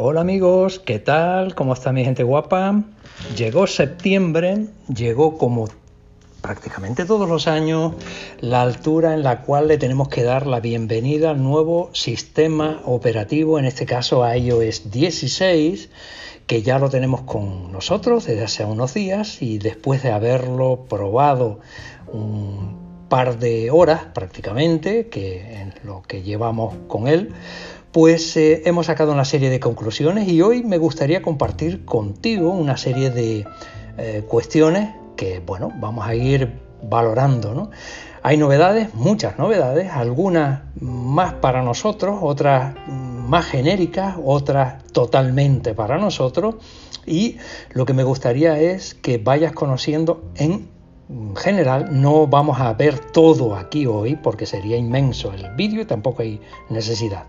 Hola amigos, ¿qué tal? ¿Cómo está mi gente guapa? Llegó septiembre, llegó como prácticamente todos los años la altura en la cual le tenemos que dar la bienvenida al nuevo sistema operativo, en este caso a iOS 16, que ya lo tenemos con nosotros desde hace unos días y después de haberlo probado un par de horas prácticamente, que en lo que llevamos con él, pues eh, hemos sacado una serie de conclusiones y hoy me gustaría compartir contigo una serie de eh, cuestiones que, bueno, vamos a ir valorando, ¿no? Hay novedades, muchas novedades, algunas más para nosotros, otras más genéricas, otras totalmente para nosotros y lo que me gustaría es que vayas conociendo en general no vamos a ver todo aquí hoy porque sería inmenso el vídeo y tampoco hay necesidad.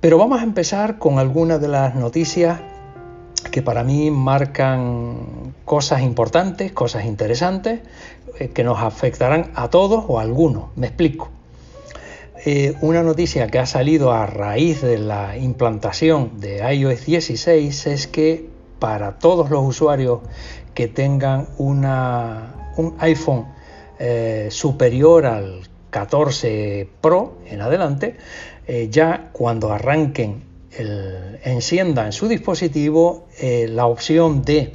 Pero vamos a empezar con algunas de las noticias que para mí marcan cosas importantes, cosas interesantes, eh, que nos afectarán a todos o a algunos. Me explico. Eh, una noticia que ha salido a raíz de la implantación de iOS 16 es que para todos los usuarios que tengan una un iPhone eh, superior al 14 Pro en adelante, eh, ya cuando arranquen, el, enciendan su dispositivo, eh, la opción de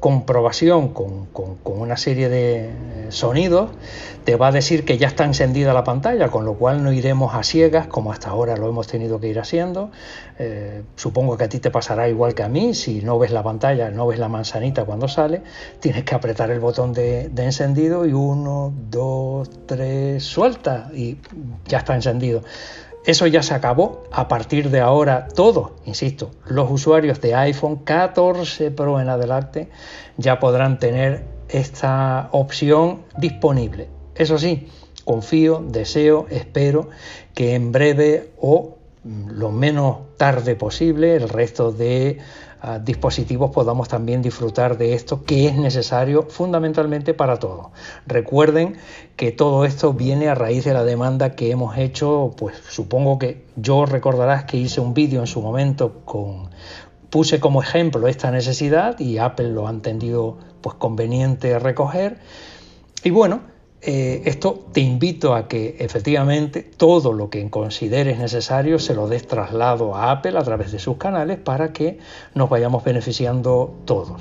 comprobación con, una serie de sonidos, te va a decir que ya está encendida la pantalla, con lo cual no iremos a ciegas como hasta ahora lo hemos tenido que ir haciendo. Eh, supongo que a ti te pasará igual que a mí, si no ves la pantalla, no ves la manzanita cuando sale, tienes que apretar el botón de encendido y uno, dos, tres, suelta y ya está encendido. Eso ya se acabó. A partir de ahora, todos, insisto, los usuarios de iPhone 14 Pro en adelante ya podrán tener esta opción disponible. Eso sí, confío, deseo, espero que en breve o lo menos tarde posible el resto de dispositivos podamos también disfrutar de esto que es necesario fundamentalmente para todos. Recuerden que todo esto viene a raíz de la demanda que hemos hecho, pues supongo que yo recordarás que hice un vídeo en su momento con puse como ejemplo esta necesidad y Apple lo ha entendido pues conveniente recoger y bueno, eh, esto te invito a que efectivamente todo lo que consideres necesario se lo des traslado a Apple a través de sus canales para que nos vayamos beneficiando todos.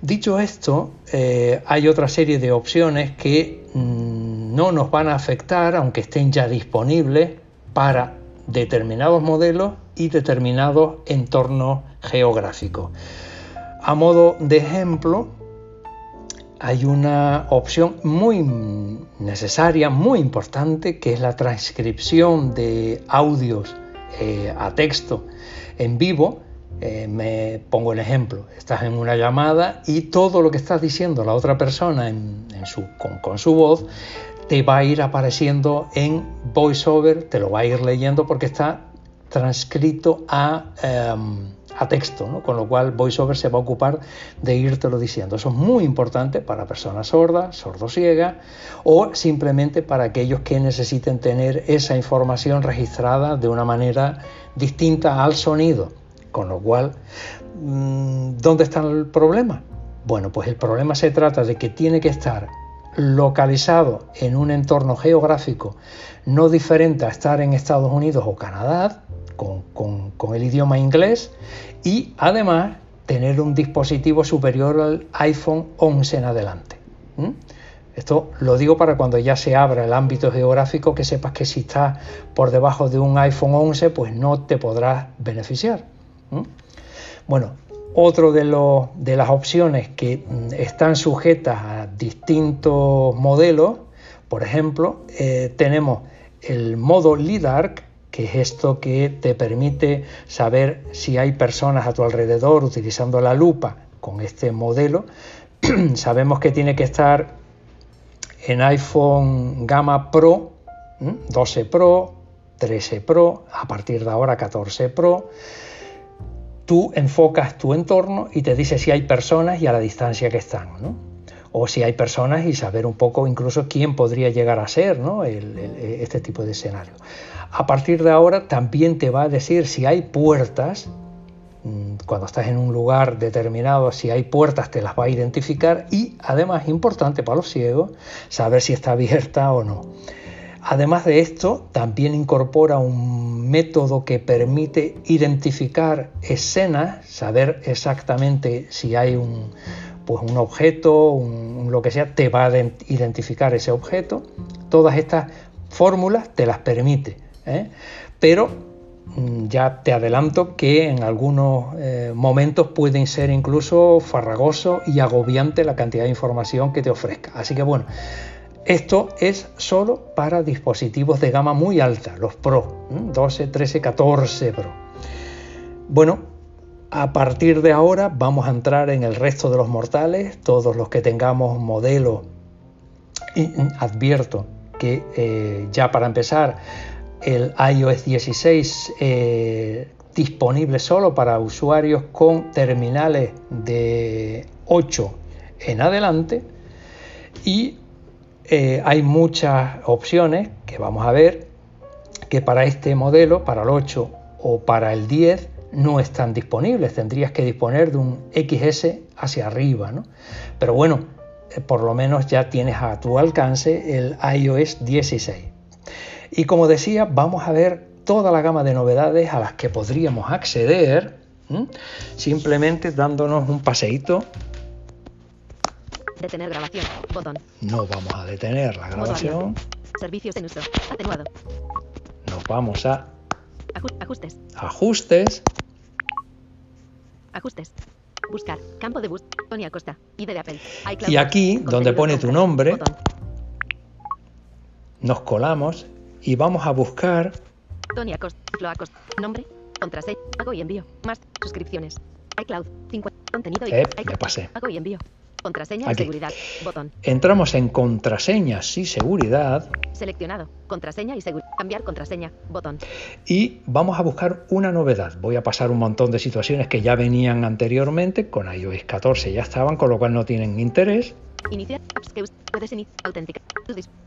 Dicho esto, eh, hay otra serie de opciones que mm, no nos van a afectar, aunque estén ya disponibles para determinados modelos y determinados entornos geográficos. A modo de ejemplo, hay una opción muy necesaria, muy importante, que es la transcripción de audios eh, a texto en vivo. Eh, me pongo el ejemplo, estás en una llamada y todo lo que estás diciendo la otra persona con, su voz te va a ir apareciendo en voiceover, te lo va a ir leyendo porque está transcrito a... Em, a texto, con lo cual VoiceOver se va a ocupar de írtelo diciendo. Eso es muy importante para personas sordas, sordociegas o simplemente para aquellos que necesiten tener esa información registrada de una manera distinta al sonido. Con lo cual, mm, ¿dónde está el problema? Bueno, pues el problema se trata de que tiene que estar localizado en un entorno geográfico no diferente a estar en Estados Unidos o Canadá, con, el idioma inglés y además tener un dispositivo superior al iPhone 11 en adelante. Esto lo digo para cuando ya se abra el ámbito geográfico, que sepas que si estás por debajo de un iPhone 11, pues no te podrás beneficiar. Bueno, otro de, las opciones que mm, están sujetas a distintos modelos, por ejemplo, eh, tenemos el modo LIDAR, es esto que te permite saber si hay personas a tu alrededor utilizando la lupa con este modelo. Sabemos que tiene que estar en iPhone Gama Pro, 12 Pro, 13 Pro, a partir de ahora 14 Pro. Tú enfocas tu entorno y te dice si hay personas y a la distancia que están. o si hay personas y saber un poco incluso quién podría llegar a ser ¿no? este tipo de escenario. A partir de ahora también te va a decir si hay puertas, mm, cuando estás en un lugar determinado, si hay puertas te las va a identificar y además, importante para los ciegos, saber si está abierta o no. Además de esto, también incorpora un método que permite identificar escenas, saber exactamente si hay un, pues un objeto, un, lo que sea, te va a identificar ese objeto. Todas estas fórmulas te las permite. ¿Eh? Pero mm, ya te adelanto que en algunos eh, momentos pueden ser incluso farragoso y agobiante la cantidad de información que te ofrezca. Así que bueno, esto es solo para dispositivos de gama muy alta, los Pro, 12, 13, 14 Pro. Bueno, a partir de ahora vamos a entrar en el resto de los mortales, todos los que tengamos modelo. Y advierto que eh, ya para empezar el iOS 16 eh, disponible solo para usuarios con terminales de 8 en adelante y eh, hay muchas opciones que vamos a ver que para este modelo, para el 8 o para el 10, no están disponibles. Tendrías que disponer de un XS hacia arriba. ¿no? Pero bueno, eh, por lo menos ya tienes a tu alcance el iOS 16. Y como decía, vamos a ver toda la gama de novedades a las que podríamos acceder simplemente dándonos un paseíto Detener grabación. Botón. No vamos a detener la grabación. Servicios en uso. Atenuado. Nos vamos a ajustes. Ajustes. Ajustes. Buscar. Campo de bus. Tony Acosta. ID de Apple. y aquí, donde pone tu nombre, nos colamos y vamos a buscar. Tony Acosta. Flo Acosta. Nombre. Contraseña. Hago y envío. Más. Suscripciones. iCloud. 50. Contenido y. Eh, me pasé. Hago y envío. Contraseña y seguridad. Botón. Entramos en contraseñas y seguridad. Seleccionado. Contraseña y seguridad. Cambiar contraseña. Botón. Y vamos a buscar una novedad. Voy a pasar un montón de situaciones que ya venían anteriormente. Con iOS 14 ya estaban, con lo cual no tienen interés. Iniciar apps que puedes iniciar. Autenticar.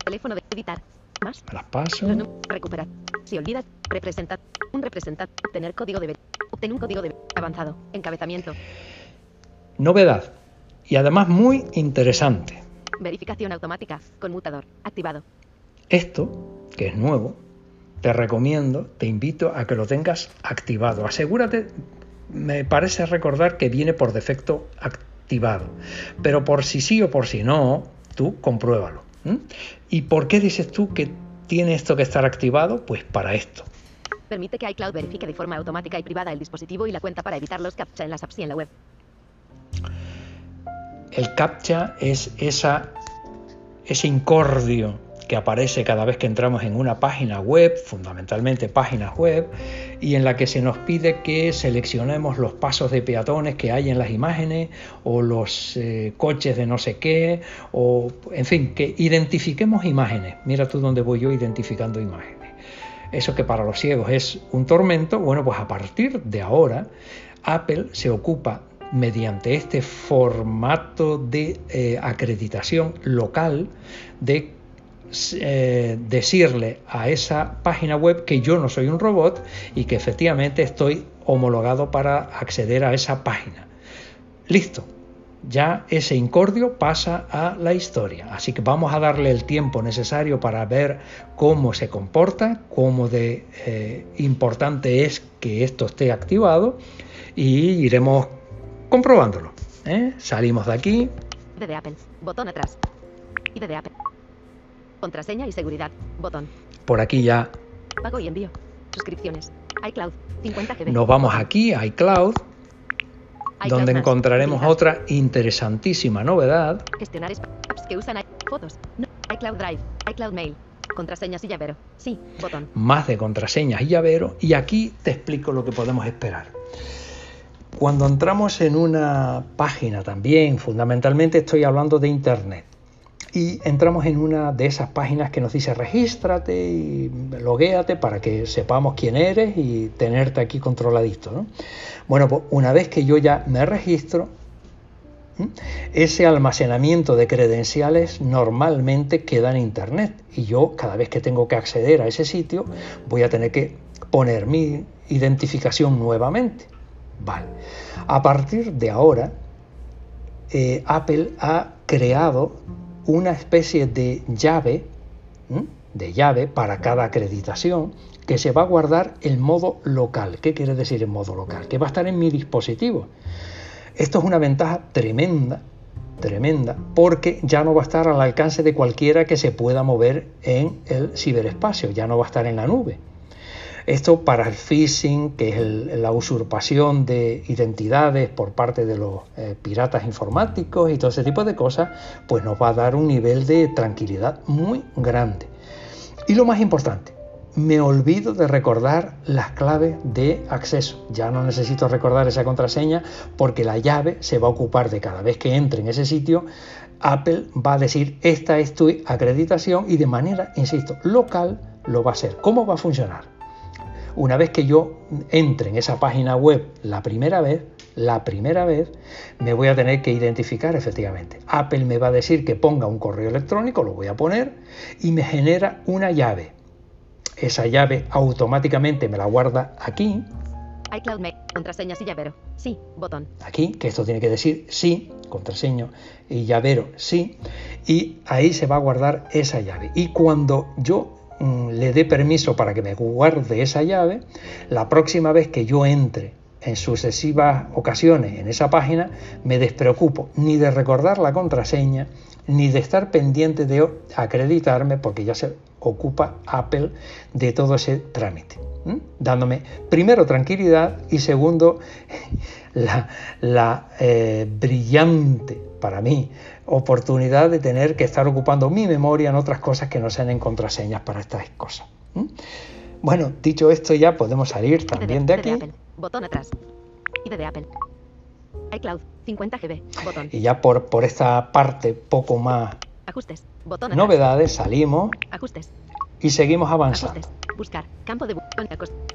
Teléfono de editar. Más. Me las paso. Recuperar. Si olvidas. Representar. Un representante. Obtener código de Obtener un código de avanzado. Encabezamiento. Novedad y además muy interesante. Verificación automática, conmutador, activado. Esto, que es nuevo, te recomiendo, te invito a que lo tengas activado. Asegúrate, me parece recordar que viene por defecto activado, pero por si sí o por si no, tú compruébalo. ¿Y por qué dices tú que tiene esto que estar activado? Pues para esto. Permite que iCloud verifique de forma automática y privada el dispositivo y la cuenta para evitar los captcha en las apps y en la web. El captcha es esa, ese incordio que aparece cada vez que entramos en una página web, fundamentalmente páginas web, y en la que se nos pide que seleccionemos los pasos de peatones que hay en las imágenes o los eh, coches de no sé qué, o en fin, que identifiquemos imágenes. Mira tú dónde voy yo identificando imágenes. Eso que para los ciegos es un tormento, bueno, pues a partir de ahora Apple se ocupa mediante este formato de eh, acreditación local de eh, decirle a esa página web que yo no soy un robot y que efectivamente estoy homologado para acceder a esa página. Listo, ya ese incordio pasa a la historia. Así que vamos a darle el tiempo necesario para ver cómo se comporta, cómo de eh, importante es que esto esté activado y iremos comprobándolo. ¿eh? Salimos de aquí. Botón atrás. Contraseña y seguridad. Botón. Por aquí ya. Pago y envío. Suscripciones. iCloud. 50 GB. Nos vamos aquí a iCloud. donde encontraremos otra interesantísima novedad. Gestionar apps que usan fotos. iCloud Drive. iCloud Mail. Contraseñas y llavero. Sí, botón. Más de contraseñas y llavero. Y aquí te explico lo que podemos esperar. Cuando entramos en una página también, fundamentalmente estoy hablando de Internet, y entramos en una de esas páginas que nos dice regístrate y loguéate para que sepamos quién eres y tenerte aquí controladito. Bueno, pues una vez que yo ya me registro, Ese almacenamiento de credenciales normalmente queda en Internet y yo cada vez que tengo que acceder a ese sitio voy a tener que poner mi identificación nuevamente. Vale. A partir de ahora, eh, Apple ha creado una especie de llave, de llave para cada acreditación que se va a guardar en modo local. ¿Qué quiere decir en modo local? Que va a estar en mi dispositivo. Esto es una ventaja tremenda, tremenda, porque ya no va a estar al alcance de cualquiera que se pueda mover en el ciberespacio, ya no va a estar en la nube. Esto para el phishing, que es la usurpación de identidades por parte de los eh, piratas informáticos y todo ese tipo de cosas, pues nos va a dar un nivel de tranquilidad muy grande. Y lo más importante, me olvido de recordar las claves de acceso. Ya no necesito recordar esa contraseña porque la llave se va a ocupar de cada vez que entre en ese sitio. Apple va a decir esta es tu acreditación y de manera, insisto, local lo va a hacer. ¿Cómo va a funcionar? Una vez que yo entre en esa página web la primera vez, la primera vez me voy a tener que identificar efectivamente. Apple me va a decir que ponga un correo electrónico, lo voy a poner y me genera una llave esa llave automáticamente me la guarda aquí. iCloud Mail, contraseñas y llavero. Sí, botón. Aquí, que esto tiene que decir sí, contraseña y llavero sí. Y ahí se va a guardar esa llave. Y cuando yo le dé permiso para que me guarde esa llave, la próxima vez que yo entre en sucesivas ocasiones en esa página, me despreocupo ni de recordar la contraseña, ni de estar pendiente de acreditarme, porque ya se ocupa Apple de todo ese trámite, dándome primero tranquilidad y segundo la, eh, brillante para mí oportunidad de tener que estar ocupando mi memoria en otras cosas que no sean en contraseñas para estas cosas. Bueno, dicho esto ya podemos salir también de, aquí. Botón atrás. de Apple. iCloud 50 GB. Botón. Y ya por, por esta parte poco más Ajustes. Botón Novedades, salimos. Ajustes. Y seguimos avanzando. Ajustes. Buscar. Campo de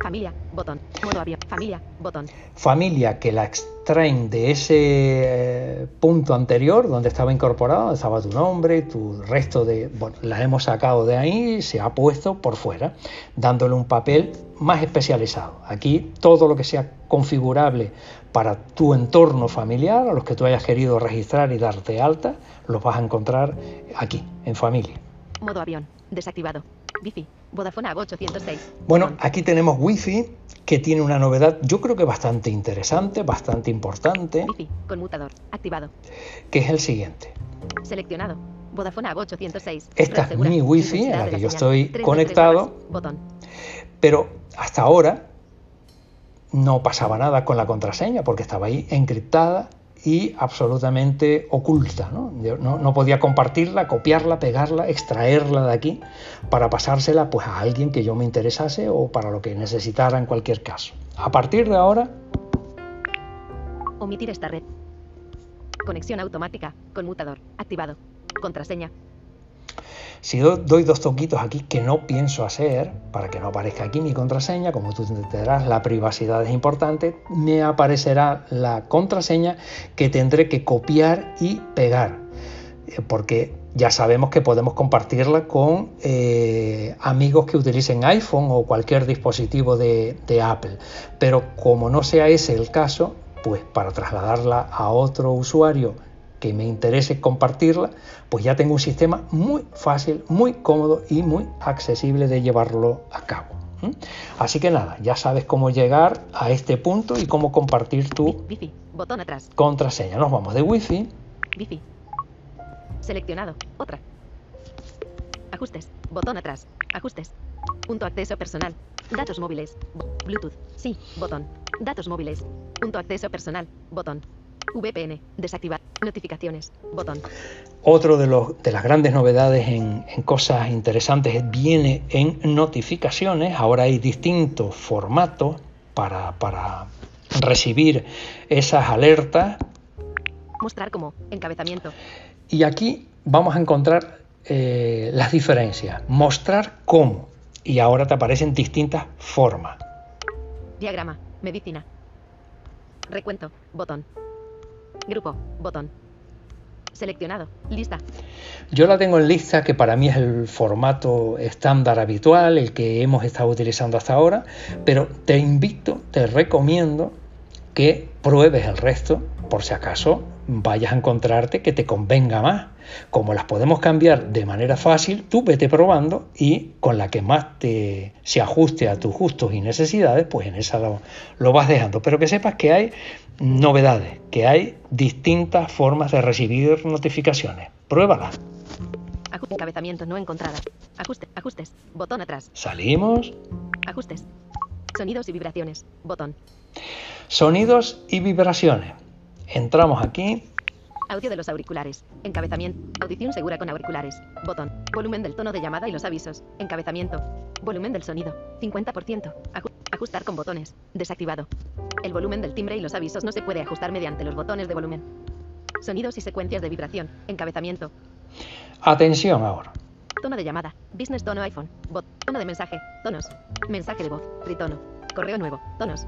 Familia. Botón. Modo avión. Familia. Botón. Familia que la extraen de ese eh, punto anterior donde estaba incorporado, estaba tu nombre, tu resto de. Bueno, la hemos sacado de ahí y se ha puesto por fuera, dándole un papel más especializado. Aquí todo lo que sea configurable para tu entorno familiar, a los que tú hayas querido registrar y darte alta, los vas a encontrar aquí, en familia. Modo avión, desactivado. Wi-Fi, Vodafone 806. Bueno, aquí tenemos Wi-Fi que tiene una novedad, yo creo que bastante interesante, bastante importante. Wi-Fi, conmutador, activado. Que es el siguiente. Seleccionado. Vodafone 806. Esta es mi Wi-Fi en la que yo estoy conectado. Botón. Pero hasta ahora no pasaba nada con la contraseña porque estaba ahí encriptada y absolutamente oculta. ¿no? no, podía compartirla, copiarla, pegarla, extraerla de aquí para pasársela pues, a alguien que yo me interesase o para lo que necesitara en cualquier caso. A partir de ahora... Omitir esta red. Conexión automática. Conmutador. Activado. Contraseña. Si doy dos toquitos aquí que no pienso hacer, para que no aparezca aquí mi contraseña, como tú entenderás, la privacidad es importante, me aparecerá la contraseña que tendré que copiar y pegar, eh, porque ya sabemos que podemos compartirla con eh, amigos que utilicen iPhone o cualquier dispositivo de, de Apple, pero como no sea ese el caso, pues para trasladarla a otro usuario que me interese compartirla, pues ya tengo un sistema muy fácil, muy cómodo y muy accesible de llevarlo a cabo. Así que nada, ya sabes cómo llegar a este punto y cómo compartir tu botón atrás. contraseña. Nos vamos de Wi-Fi. Wi-Fi. Seleccionado. Otra. Ajustes. Botón atrás. Ajustes. Punto acceso personal. Datos móviles. Bluetooth. Sí. Botón. Datos móviles. Punto acceso personal. Botón. VPN. Desactivar. Notificaciones. Botón. Otro de, los, de las grandes novedades en, cosas interesantes viene en notificaciones. Ahora hay distintos formatos para, para recibir esas alertas. Mostrar como encabezamiento. Y aquí vamos a encontrar eh, las diferencias. Mostrar cómo. Y ahora te aparecen distintas formas. Diagrama. Medicina. Recuento. Botón. Grupo. Botón. Seleccionado. Lista. Yo la tengo en lista, que para mí es el formato estándar habitual, el que hemos estado utilizando hasta ahora, pero te invito, te recomiendo que pruebes el resto por si acaso vayas a encontrarte que te convenga más. Como las podemos cambiar de manera fácil, tú vete probando y con la que más te se ajuste a tus gustos y necesidades, pues en esa lo, lo vas dejando. Pero que sepas que hay novedades, que hay distintas formas de recibir notificaciones. Pruébalas. Ajuste. Encabezamiento no encontrada. Ajuste. Ajustes. Botón atrás. Salimos. Ajustes. Sonidos y vibraciones. Botón. Sonidos y vibraciones. Entramos aquí. Audio de los auriculares. Encabezamiento. Audición segura con auriculares. Botón. Volumen del tono de llamada y los avisos. Encabezamiento. Volumen del sonido. 50%. Aju- ajustar con botones. Desactivado. El volumen del timbre y los avisos no se puede ajustar mediante los botones de volumen. Sonidos y secuencias de vibración. Encabezamiento. Atención ahora. Tono de llamada. Business tono iPhone. Bot. Tono de mensaje. Tonos. Mensaje de voz. Tritono. Correo nuevo. Tonos.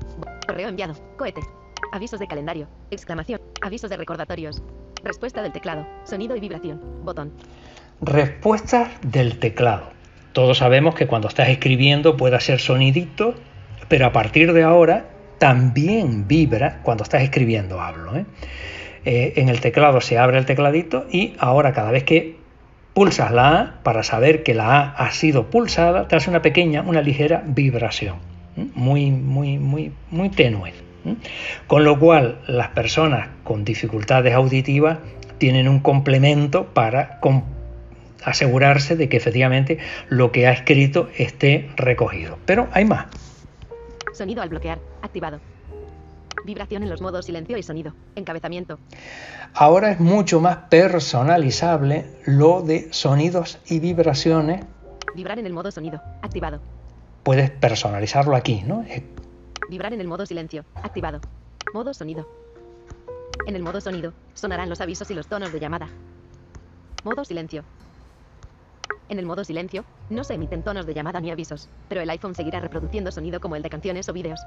Correo enviado. Cohete. Avisos de calendario. Exclamación. Avisos de recordatorios. Respuesta del teclado. Sonido y vibración. Botón. Respuestas del teclado. Todos sabemos que cuando estás escribiendo puede hacer sonidito, pero a partir de ahora también vibra cuando estás escribiendo, hablo. ¿eh? Eh, en el teclado se abre el tecladito y ahora cada vez que pulsas la A, para saber que la A ha sido pulsada, te hace una pequeña, una ligera vibración, ¿eh? muy, muy, muy, muy tenue. ¿Eh? Con lo cual, las personas con dificultades auditivas tienen un complemento para asegurarse de que efectivamente lo que ha escrito esté recogido. Pero hay más. Sonido al bloquear. Activado. Vibración en los modos silencio y sonido. Encabezamiento. Ahora es mucho más personalizable lo de sonidos y vibraciones. Vibrar en el modo sonido. Activado. Puedes personalizarlo aquí, ¿no? Vibrar en el modo silencio. Activado. Modo sonido. En el modo sonido, sonarán los avisos y los tonos de llamada. Modo silencio. En el modo silencio, no se emiten tonos de llamada ni avisos, pero el iPhone seguirá reproduciendo sonido como el de canciones o vídeos.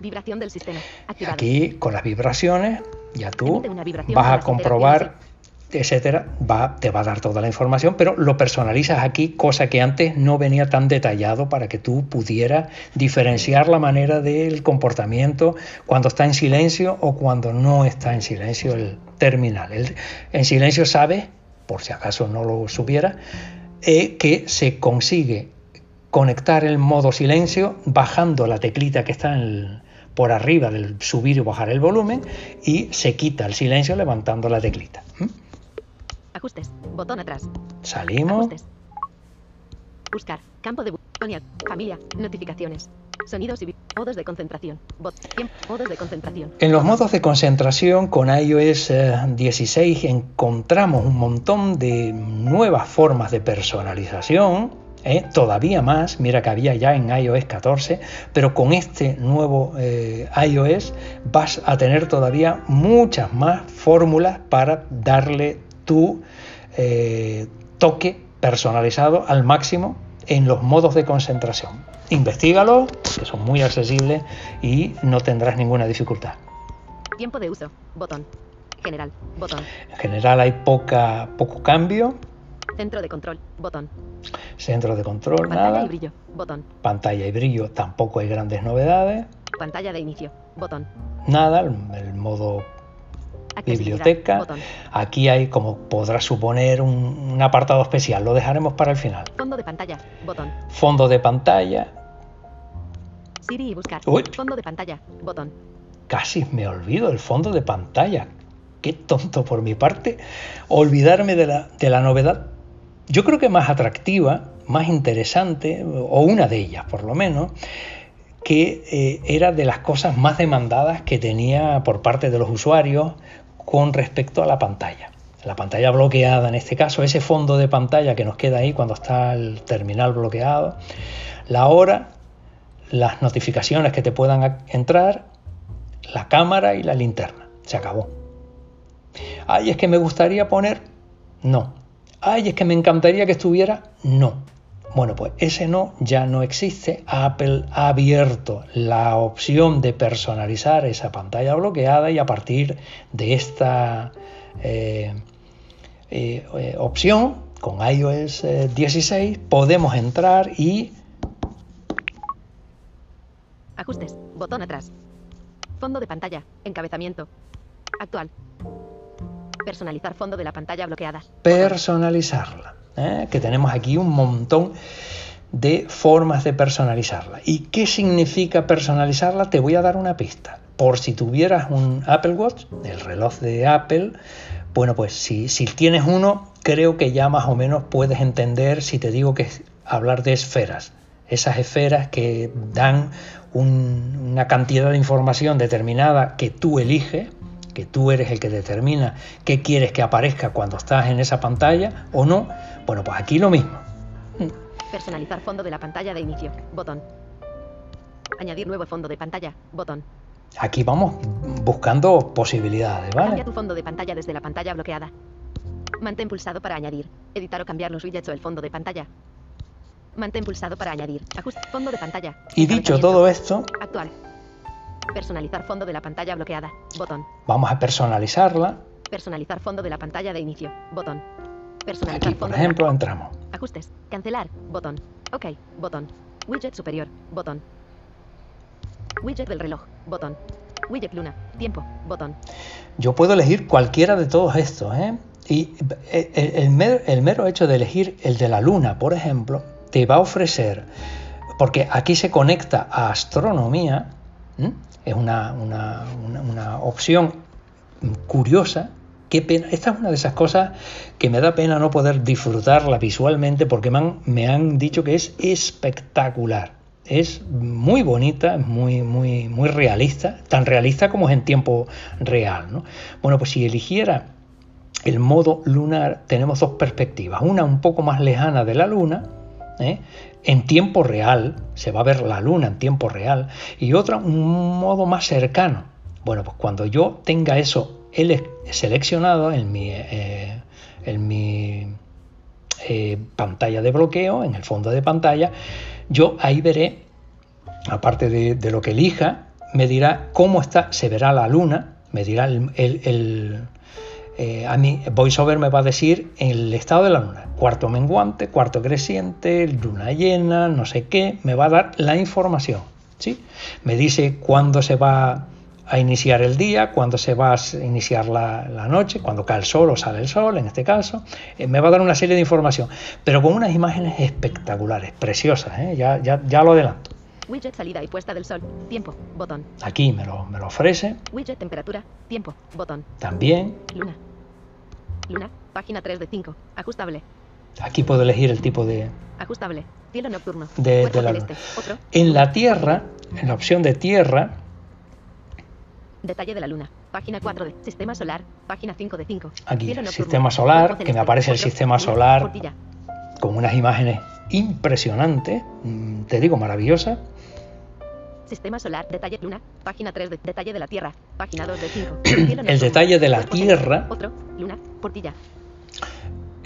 Vibración del sistema. Activado. Aquí con las vibraciones ya tú vas a comprobar, etcétera, va, te va a dar toda la información, pero lo personalizas aquí, cosa que antes no venía tan detallado para que tú pudieras diferenciar la manera del comportamiento cuando está en silencio o cuando no está en silencio el terminal. En silencio sabes, por si acaso no lo supiera, eh, que se consigue conectar el modo silencio bajando la teclita que está en por arriba del subir y bajar el volumen y se quita el silencio levantando la teclita. Ajustes. Botón atrás. Salimos. Ajustes. Buscar. Campo de botón. Familia. Notificaciones. Sonidos y modos de concentración. Bot. Modos de concentración. En los modos de concentración con iOS eh, 16 encontramos un montón de nuevas formas de personalización, ¿eh? todavía más, mira que había ya en iOS 14, pero con este nuevo eh, iOS vas a tener todavía muchas más fórmulas para darle tu eh, toque personalizado al máximo en los modos de concentración. Investígalo, que son muy accesibles y no tendrás ninguna dificultad. Tiempo de uso. Botón. General. Botón. En general hay poca, poco cambio. Centro de control. Botón. Centro de control, Pantalla nada. y brillo. Botón. Pantalla y brillo, tampoco hay grandes novedades. Pantalla de inicio. Botón. Nada, el, el modo. Biblioteca. Aquí hay, como podrás suponer, un, un apartado especial. Lo dejaremos para el final. Fondo de pantalla. Botón. Fondo de pantalla. Siri y buscar. Uy. Fondo de pantalla. Botón. Casi me olvido el fondo de pantalla. Qué tonto por mi parte olvidarme de la, de la novedad. Yo creo que más atractiva, más interesante, o una de ellas por lo menos, que eh, era de las cosas más demandadas que tenía por parte de los usuarios con respecto a la pantalla. La pantalla bloqueada en este caso, ese fondo de pantalla que nos queda ahí cuando está el terminal bloqueado, la hora, las notificaciones que te puedan entrar, la cámara y la linterna. Se acabó. Ay, es que me gustaría poner. No. Ay, es que me encantaría que estuviera. No. Bueno, pues ese no ya no existe. Apple ha abierto la opción de personalizar esa pantalla bloqueada y a partir de esta eh, eh, opción, con iOS 16, podemos entrar y... Ajustes, botón atrás. Fondo de pantalla, encabezamiento. Actual. Personalizar fondo de la pantalla bloqueada. Personalizarla. Que tenemos aquí un montón de formas de personalizarla. ¿Y qué significa personalizarla? Te voy a dar una pista. Por si tuvieras un Apple Watch, el reloj de Apple, bueno, pues si, si tienes uno, creo que ya más o menos puedes entender si te digo que es hablar de esferas. Esas esferas que dan una cantidad de información determinada que tú eliges, que tú eres el que determina qué quieres que aparezca cuando estás en esa pantalla o no. Bueno, pues aquí lo mismo. Personalizar fondo de la pantalla de inicio. Botón. Añadir nuevo fondo de pantalla. Botón. Aquí vamos buscando posibilidades, ¿vale? Cambia tu fondo de pantalla desde la pantalla bloqueada. Mantén pulsado para añadir. Editar o cambiar los widgets o el fondo de pantalla. Mantén pulsado para añadir. Ajuste fondo de pantalla. Y dicho todo esto, actual. Personalizar fondo de la pantalla bloqueada. Botón. Vamos a personalizarla. Personalizar fondo de la pantalla de inicio. Botón. Aquí, por ejemplo, entramos. Ajustes. Cancelar. Botón. OK. Botón. Widget superior. Botón. Widget del reloj. Botón. Widget luna. Tiempo. Botón. Yo puedo elegir cualquiera de todos estos. ¿eh? Y eh, el, mero, hecho de elegir el de la luna, por ejemplo, te va a ofrecer, porque aquí se conecta a astronomía, es una, una, una opción curiosa Qué pena. Esta es una de esas cosas que me da pena no poder disfrutarla visualmente porque me han, dicho que es espectacular. Es muy bonita, muy, muy, muy realista, tan realista como es en tiempo real. Bueno, pues si eligiera el modo lunar, tenemos dos perspectivas. Una un poco más lejana de la luna, ¿eh? en tiempo real, se va a ver la luna en tiempo real, y otra un modo más cercano. Bueno, pues cuando yo tenga eso él seleccionado en mi, eh, en mi eh, pantalla de bloqueo, en el fondo de pantalla, yo ahí veré, aparte de, lo que elija, me dirá cómo está, se verá la luna, me dirá el, eh, a mí VoiceOver me va a decir el estado de la luna, cuarto menguante, cuarto creciente, luna llena, no sé qué, me va a dar la información, ¿sí? Me dice cuándo se va a iniciar el día, cuando se va a iniciar la, noche, cuando cae el sol o sale el sol, en este caso. Eh, me va a dar una serie de información, pero con unas imágenes espectaculares, preciosas, ¿eh? ya, ya, ya lo adelanto. Widget salida y puesta del sol. Tiempo. Botón. Aquí me lo, me lo ofrece. Widget temperatura. Tiempo. Botón. También. Luna. Luna. Página 3 de 5. Ajustable. Aquí puedo elegir el tipo de... Ajustable. Cielo nocturno. De, la luna. En la Tierra, en la opción de Tierra, Detalle de la luna. Página 4 de Sistema Solar. Página 5 de 5. Aquí, Sistema Solar, que me aparece el Sistema Solar con unas imágenes impresionantes, mm, te digo, maravillosas. Sistema solar, detalle luna, página 3 de detalle de la Tierra, página 2 de 5. el detalle de la Tierra. Otro, luna, portilla.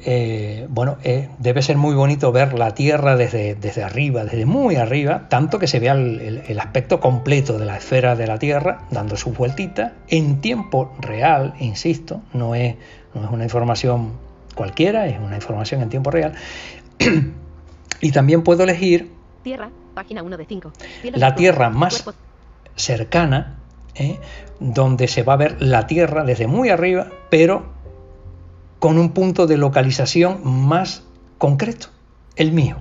Eh, bueno, eh, debe ser muy bonito ver la Tierra desde, desde arriba, desde muy arriba, tanto que se vea el, aspecto completo de la esfera de la Tierra dando su vueltita en tiempo real, insisto, no es, no es una información cualquiera, es una información en tiempo real. y también puedo elegir Tierra, página 1 de 5. La Tierra más cercana, ¿eh? donde se va a ver la Tierra desde muy arriba, pero con un punto de localización más concreto, el mío.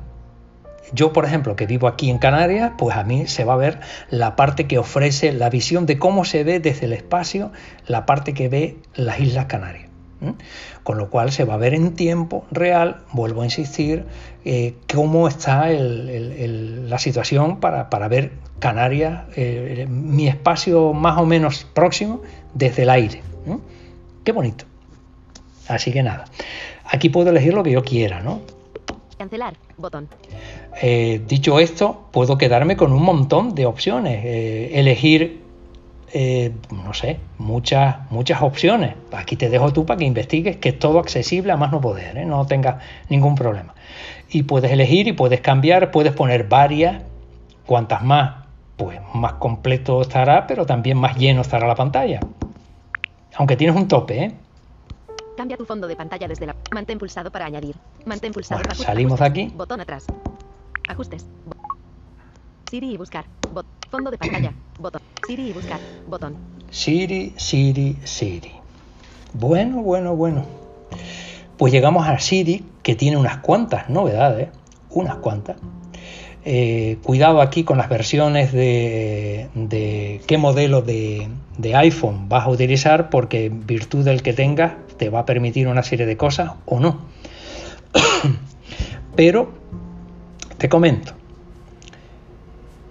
Yo, por ejemplo, que vivo aquí en Canarias, pues a mí se va a ver la parte que ofrece la visión de cómo se ve desde el espacio, la parte que ve las Islas Canarias. Con lo cual se va a ver en tiempo real, vuelvo a insistir, eh, cómo está la situación para, ver Canarias, eh, mi espacio más o menos próximo desde el aire. Qué bonito. Así que nada, aquí puedo elegir lo que yo quiera, ¿no? Cancelar, botón. Eh, dicho esto, puedo quedarme con un montón de opciones. Eh, elegir, eh, no sé, muchas, muchas opciones. Aquí te dejo tú para que investigues, que es todo accesible a más no poder, no tengas ningún problema. Y puedes elegir y puedes cambiar, puedes poner varias, cuantas más, pues más completo estará, pero también más lleno estará la pantalla. Aunque tienes un tope, ¿eh? Cambia tu fondo de pantalla desde la. Mantén pulsado para añadir. Mantén pulsado. Bueno, Ajuste- salimos de aquí. Botón atrás. Ajustes. Bo- Siri y buscar. Bot- Fondo de pantalla. Botón. Siri y buscar. Botón. Siri, Siri, Siri. Bueno, bueno, bueno. Pues llegamos a Siri, que tiene unas cuantas novedades, unas cuantas. Eh, cuidado aquí con las versiones de, qué modelo de, iPhone vas a utilizar, porque en virtud del que tengas te va a permitir una serie de cosas o no. Pero te comento.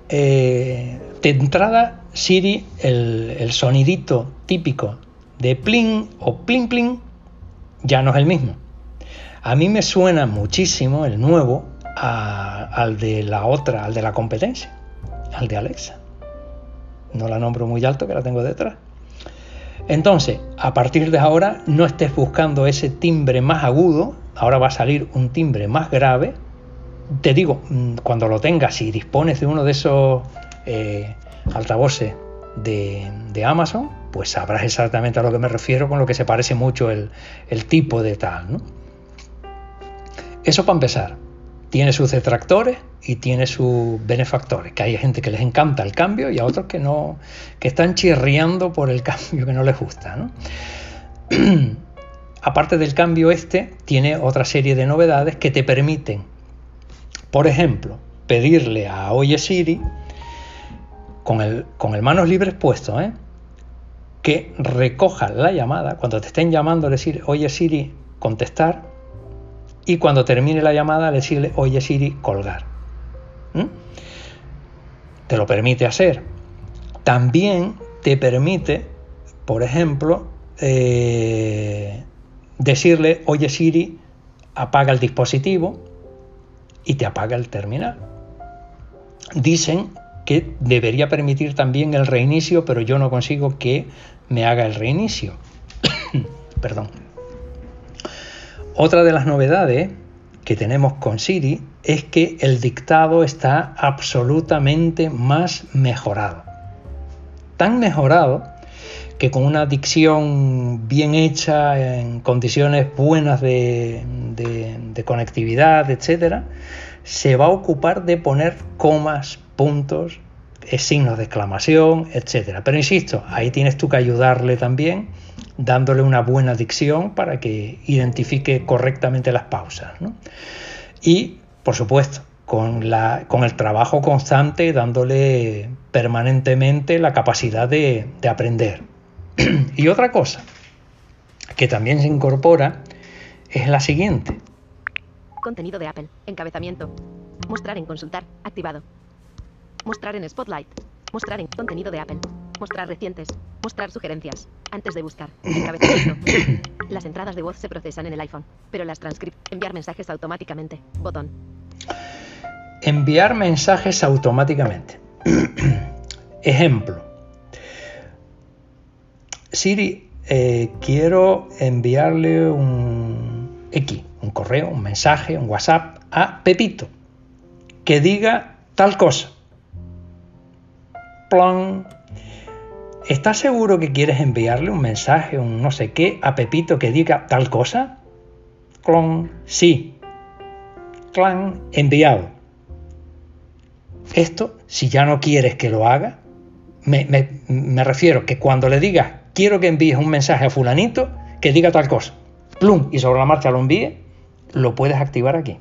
Eh, de entrada, Siri, el, el sonidito típico de plin o plin plin, ya no es el mismo. A mí me suena muchísimo el nuevo al de la otra, al de la competencia, al de Alexa. No la nombro muy alto que la tengo detrás. Entonces, a partir de ahora, no estés buscando ese timbre más agudo, ahora va a salir un timbre más grave. Te digo, mm, cuando lo tengas, si dispones de uno de esos eh, altavoces de, de Amazon, pues sabrás exactamente a lo que me refiero, con lo que se parece mucho el, el tipo de tal. Eso para empezar. Tiene sus detractores y tiene sus benefactores, que hay gente que les encanta el cambio y a otros que no, que están chirriando por el cambio que no les gusta. ¿no? Aparte del cambio este, tiene otra serie de novedades que te permiten, por ejemplo, pedirle a Oye Siri, con el, con el manos libres puesto, ¿eh? que recoja la llamada, cuando te estén llamando, decir, oye Siri, contestar, y cuando termine la llamada, decirle, oye Siri, colgar. ¿Mm? Te lo permite hacer. También te permite, por ejemplo, eh, decirle, oye Siri, apaga el dispositivo y te apaga el terminal. Dicen que debería permitir también el reinicio, pero yo no consigo que me haga el reinicio. Perdón. Otra de las novedades que tenemos con Siri es que el dictado está absolutamente más mejorado. Tan mejorado que con una dicción bien hecha, en condiciones buenas de, conectividad, etcétera, se va a ocupar de poner comas, puntos, signos de exclamación, etcétera. Pero insisto, ahí tienes tú que ayudarle también, dándole una buena dicción para que identifique correctamente las pausas. ¿no? Y, por supuesto, con, la, con el trabajo constante, dándole permanentemente la capacidad de, de aprender. y otra cosa que también se incorpora es la siguiente. Contenido de Apple. Encabezamiento. Mostrar en consultar. Activado. Mostrar en Spotlight. Mostrar en contenido de Apple. Mostrar recientes. Mostrar sugerencias. Antes de buscar. Encabezamiento. Las entradas de voz se procesan en el iPhone, pero las transcript. Enviar mensajes automáticamente. Botón. Enviar mensajes automáticamente. Ejemplo. Siri, eh, quiero enviarle un X, un correo, un mensaje, un WhatsApp a Pepito que diga tal cosa. ¿Estás seguro que quieres enviarle un mensaje, un no sé qué, a Pepito que diga tal cosa? Clon. Sí. Clan. Enviado. Esto, si ya no quieres que lo haga, me, me, me, refiero que cuando le digas quiero que envíes un mensaje a fulanito que diga tal cosa, plum, y sobre la marcha lo envíe, lo puedes activar aquí.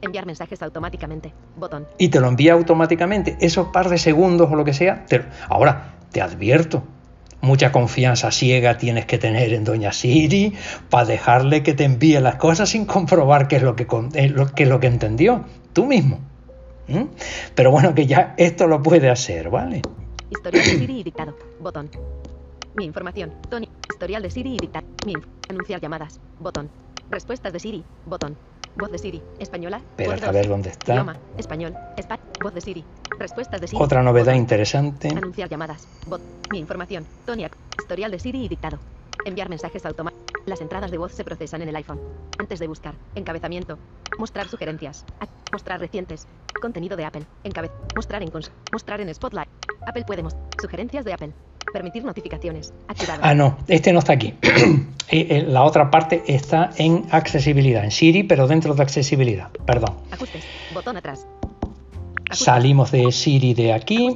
Enviar mensajes automáticamente. Botón. Y te lo envía automáticamente. Esos par de segundos o lo que sea. Te... Ahora, te advierto. Mucha confianza ciega tienes que tener en Doña Siri para dejarle que te envíe las cosas sin comprobar qué es lo que, es lo, qué es lo que entendió. Tú mismo. ¿Mm? Pero bueno, que ya esto lo puede hacer, ¿vale? Historial de Siri y dictado. Botón. Mi información. Tony. Historial de Siri y dictado. Mi Anunciar llamadas. Botón. Respuestas de Siri. Botón. Voz de Siri. Española. Espera a ver dónde está. Idioma. Español. Espa Voz de Siri. Respuestas de Siri. Otra novedad interesante. Anunciar llamadas. Bot. Mi información. Tony. Historial de Siri y dictado. Enviar mensajes automáticos. Las entradas de voz se procesan en el iPhone. Antes de buscar. Encabezamiento. Mostrar sugerencias. Mostrar recientes. Contenido de Apple. Encabez. Mostrar en cons. Mostrar en Spotlight. Apple puede mostrar. Sugerencias de Apple. Permitir notificaciones. Activado. Ah, no, este no está aquí. Eh, eh, La otra parte está en accesibilidad, en Siri, pero dentro de accesibilidad. Perdón. Ajustes. Botón atrás. Ajustes. Salimos de Siri de aquí.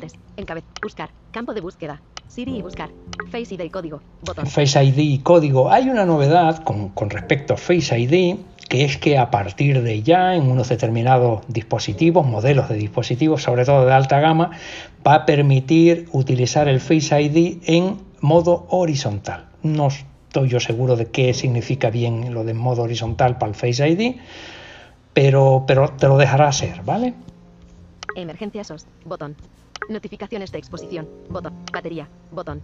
Buscar. Campo de búsqueda. Siri y buscar. Face ID y código. Botón. Face ID y código. Hay una novedad con, con respecto a Face ID, que es que a partir de ya, en unos determinados dispositivos, modelos de dispositivos, sobre todo de alta gama, va a permitir utilizar el Face ID en modo horizontal. No estoy yo seguro de qué significa bien lo de modo horizontal para el Face ID, pero, pero te lo dejará hacer, ¿vale? Emergencia SOS. Botón. Notificaciones de exposición. Botón. Batería. Botón.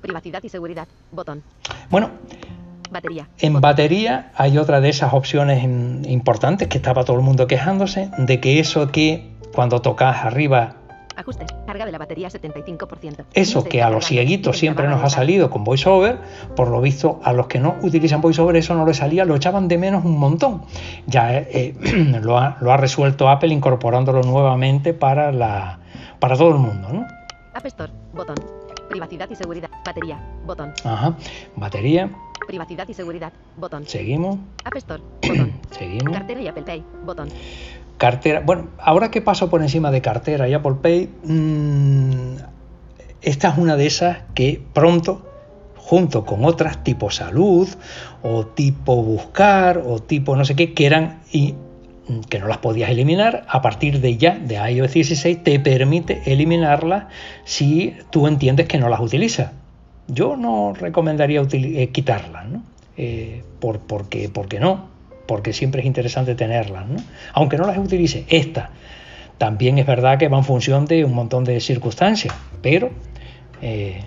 Privacidad y seguridad. Botón. Bueno, Batería. En batería hay otra de esas opciones importantes que estaba todo el mundo quejándose de que eso que cuando tocas arriba, Ajustes. Carga de la batería 75%. eso que a los cieguitos siempre nos ha salido con VoiceOver, por lo visto a los que no utilizan VoiceOver eso no les salía, lo echaban de menos un montón. Ya eh, eh, lo, ha, lo ha resuelto Apple incorporándolo nuevamente para, la, para todo el mundo. ¿no? App Store. Botón. Privacidad y seguridad. Batería. Botón. Ajá. Batería, Privacidad y seguridad. Botón. seguimos, App Store. Botón. seguimos. Cartera y Apple Pay. Botón. Cartera. Bueno, ahora que paso por encima de cartera y Apple Pay, mmm, esta es una de esas que pronto, junto con otras tipo salud o tipo buscar o tipo no sé qué, que eran y mm, que no las podías eliminar, a partir de ya, de iOS 16, te permite eliminarlas si tú entiendes que no las utilizas. Yo no recomendaría eh, quitarlas, ¿no? Eh, por, porque, porque no, porque siempre es interesante tenerlas, ¿no? aunque no las utilice. Esta también es verdad que va en función de un montón de circunstancias, pero eh,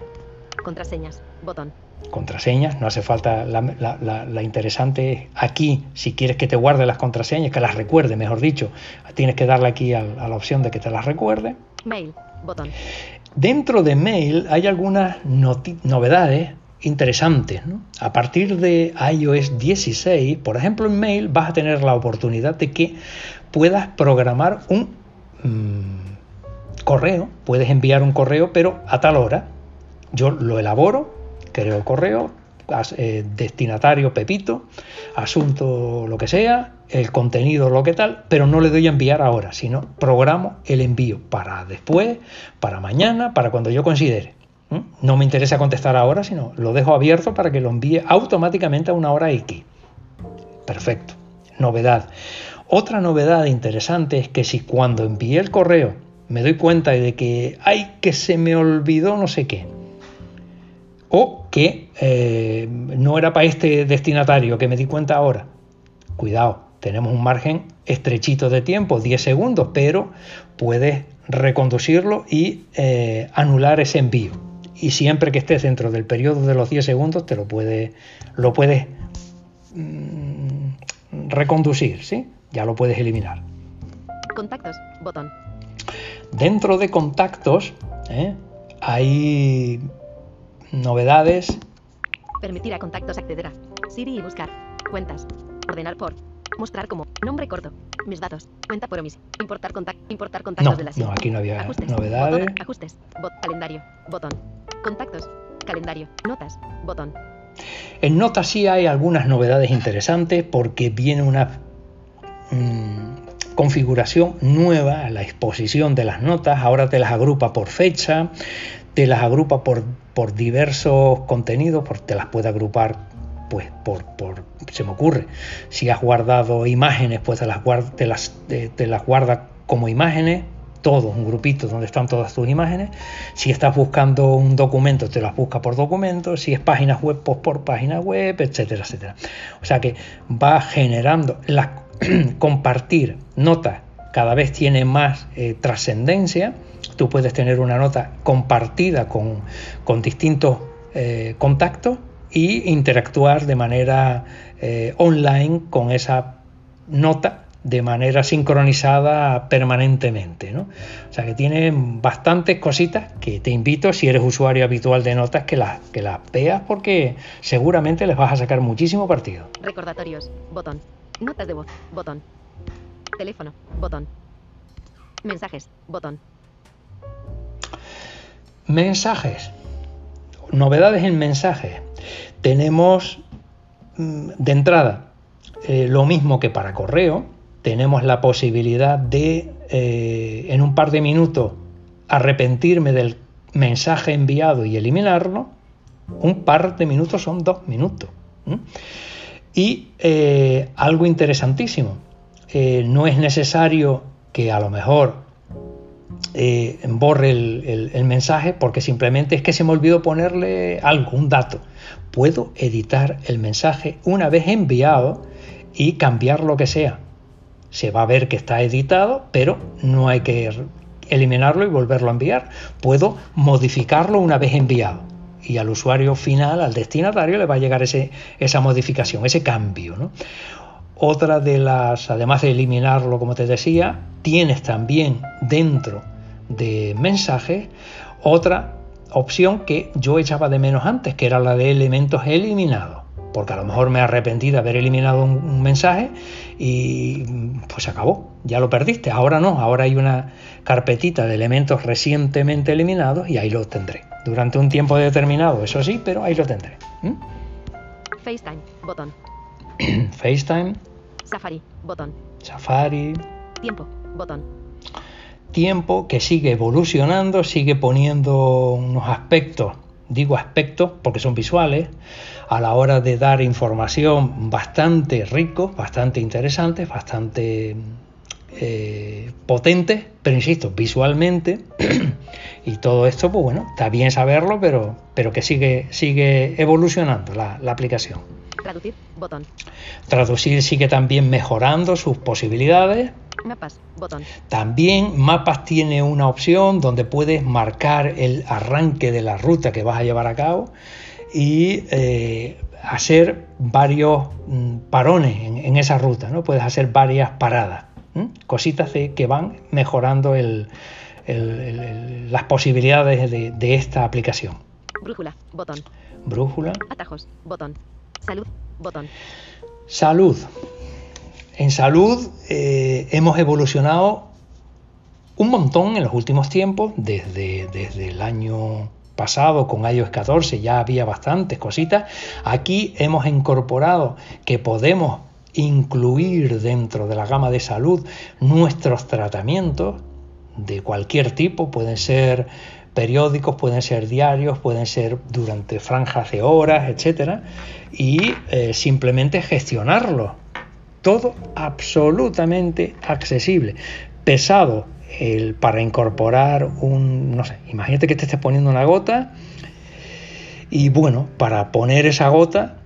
Contraseñas. Botón. contraseñas, no hace falta, la, la- la- la interesante es aquí, si quieres que te guarde las contraseñas, que las recuerde, mejor dicho, tienes que darle aquí al- a, la opción de que te las recuerde. Mail. Botón. Dentro de Mail hay algunas novedades interesantes. A partir de iOS 16, por ejemplo, en Mail vas a tener la oportunidad de que puedas programar un mm, correo, puedes enviar un correo, pero a tal hora. Yo lo elaboro, creo el correo, eh, destinatario Pepito, asunto lo que sea, el contenido lo que tal, pero no le doy a enviar ahora, sino programo el envío para después, para mañana, para cuando yo considere. ¿Mm? No me interesa contestar ahora, sino lo dejo abierto para que lo envíe automáticamente a una hora X. Perfecto. Novedad. Otra novedad interesante es que si cuando envié el correo me doy cuenta de que ay que se me olvidó no sé qué o que eh, no era para este destinatario que me di cuenta ahora cuidado tenemos un margen estrechito de tiempo 10 segundos pero puedes reconducirlo y eh, anular ese envío y siempre que estés dentro del periodo de los 10 segundos te lo puedes lo puedes mm, reconducir ¿sí? ya lo puedes eliminar Contactos. Botón. Dentro de contactos ¿eh? hay novedades. Permitir a contactos acceder a Siri y buscar. Cuentas. Ordenar por. Mostrar como. Nombre corto. Mis datos. Cuenta por omisión. Importar, contact, importar contactos No, de la no, aquí no había Ajustes. novedades. Botón. Ajustes. Bot. Calendario. Botón. Contactos. Calendario. Notas. Botón. En notas sí hay algunas novedades interesantes porque viene una mm, configuración nueva a la exposición de las notas. Ahora te las agrupa por fecha, te las agrupa por, por diversos contenidos, por, te las puede agrupar pues por, por se me ocurre. Si has guardado imágenes pues te las guarda, las, las como imágenes todo un grupito donde están todas tus imágenes. Si estás buscando un documento te las busca por documento. Si es páginas web pues por página web etcétera etcétera. O sea que va generando la compartir notas cada vez tiene más eh, trascendencia tú puedes tener una nota compartida con, distintos eh, contactos y interactuar de manera eh, online con esa nota de manera sincronizada permanentemente. ¿no? O sea que tiene bastantes cositas que te invito, si eres usuario habitual de notas, que las, que las veas porque seguramente les vas a sacar muchísimo partido. Recordatorios. Botón. Notas de voz. Botón. Teléfono. Botón. Mensajes. Botón. Mensajes. novedades en mensajes. Tenemos mm, de entrada eh, lo mismo que para correo. Tenemos la posibilidad de eh, en un par de minutos arrepentirme del mensaje enviado y eliminarlo. Un par de minutos son dos minutos. Y eh, algo interesantísimo, no es necesario que a lo mejor eh, borre el, mensaje porque simplemente es que se me olvidó ponerle algo, un dato. Puedo editar el mensaje una vez enviado y cambiar lo que sea. Se va a ver que está editado, pero no hay que eliminarlo y volverlo a enviar. Puedo modificarlo una vez enviado y al usuario final, al destinatario, le va a llegar ese, esa modificación, ese cambio. Otra de las, además de eliminarlo, como te decía, tienes también dentro de mensajes otra opción que yo echaba de menos antes, que era la de elementos eliminados. Porque a lo mejor me arrepentí de haber eliminado un, mensaje y pues acabó, ya lo perdiste. Ahora no, ahora hay una carpetita de elementos recientemente eliminados y ahí lo tendré. Durante un tiempo determinado, eso sí, pero ahí lo tendré. FaceTime, botón. FaceTime. Safari, botón. Safari. Tiempo, botón. Tiempo que sigue evolucionando, sigue poniendo unos aspectos, digo aspectos porque son visuales, a la hora de dar información bastante rico, bastante interesante, bastante eh, potente, pero insisto, visualmente. y todo esto, pues bueno, está bien saberlo, pero, pero que sigue, sigue evolucionando la aplicación. Traducir, botón. Traducir sigue también mejorando sus posibilidades. Mapas, botón. También Mapas tiene una opción donde puedes marcar el arranque de la ruta que vas a llevar a cabo y eh, hacer varios mm, parones en, esa ruta, ¿no? Puedes hacer varias paradas, cositas que van mejorando las posibilidades de, de esta aplicación. Brújula, botón. Brújula. Atajos, botón. Salud, botón. Salud. En salud eh, hemos evolucionado un montón en los últimos tiempos, desde, desde el año pasado con iOS 14 ya había bastantes cositas. Aquí hemos incorporado que podemos incluir dentro de la gama de salud nuestros tratamientos de cualquier tipo, pueden ser periódicos, pueden ser diarios, pueden ser durante franjas de horas, etcétera, y eh, simplemente gestionarlo. Todo absolutamente accesible. Pesado el, para incorporar un, no sé, imagínate que te estés poniendo una gota y bueno, para poner esa gota,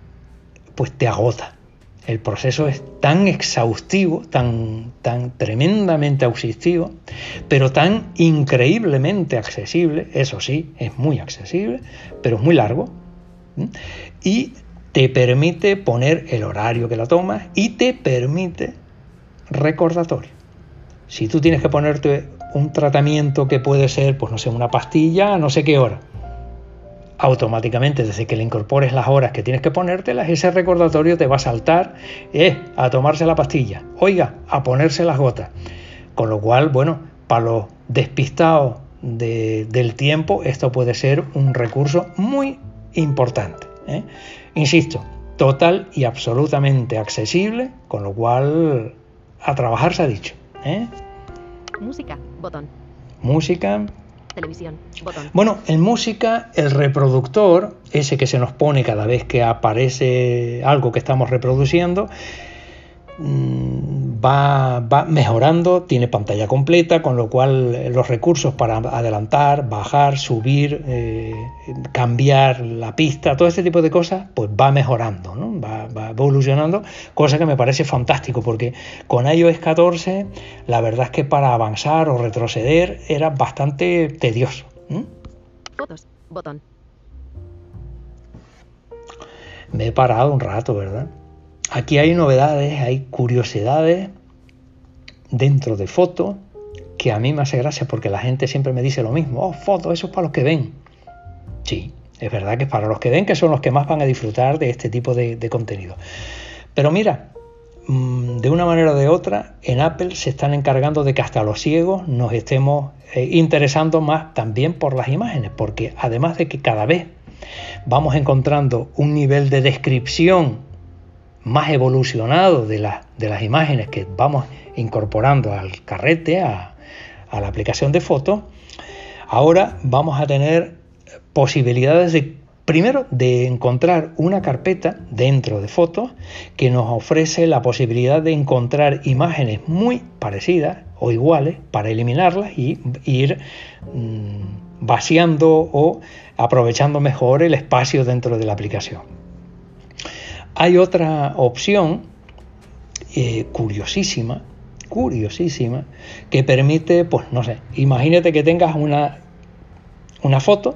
pues te agota el proceso es tan exhaustivo, tan, tan tremendamente exhaustivo, pero tan increíblemente accesible, eso sí, es muy accesible, pero es muy largo, y te permite poner el horario que la tomas y te permite recordatorio. Si tú tienes que ponerte un tratamiento que puede ser, pues no sé, una pastilla, no sé qué hora, automáticamente desde que le incorpores las horas que tienes que ponértelas, ese recordatorio te va a saltar eh, a tomarse la pastilla, oiga, a ponerse las gotas. Con lo cual, bueno, para los despistados del tiempo, esto puede ser un recurso muy importante. ¿eh? Insisto, total y absolutamente accesible, con lo cual a trabajar se ha dicho. ¿eh? Música, botón. Música, Bueno, en música, el reproductor, ese que se nos pone cada vez que aparece algo que estamos reproduciendo, va, va, mejorando, tiene pantalla completa, con lo cual los recursos para adelantar, bajar, subir, eh, cambiar la pista, todo este tipo de cosas, pues va mejorando, ¿no? va, va, evolucionando, cosa que me parece fantástico, porque con iOS 14 la verdad es que para avanzar o retroceder era bastante tedioso. Fotos, botón. Me he parado un rato, ¿verdad? Aquí hay novedades, hay curiosidades dentro de fotos que a mí me hace gracia porque la gente siempre me dice lo mismo, oh, fotos, eso es para los que ven. Sí, es verdad que es para los que ven que son los que más van a disfrutar de este tipo de, contenido. Pero mira, mm, de una manera o de otra, en Apple se están encargando de que hasta los ciegos nos estemos eh, interesando más también por las imágenes, porque además de que cada vez vamos encontrando un nivel de descripción más evolucionado de, las imágenes que vamos incorporando al carrete, a, a la aplicación de fotos, ahora vamos a tener posibilidades de Primero, de encontrar una carpeta dentro de fotos que nos ofrece la posibilidad de encontrar imágenes muy parecidas o iguales para eliminarlas y ir mm, vaciando o aprovechando mejor el espacio dentro de la aplicación. Hay otra opción eh, curiosísima, curiosísima, que permite, pues no sé, imagínate que tengas una, una foto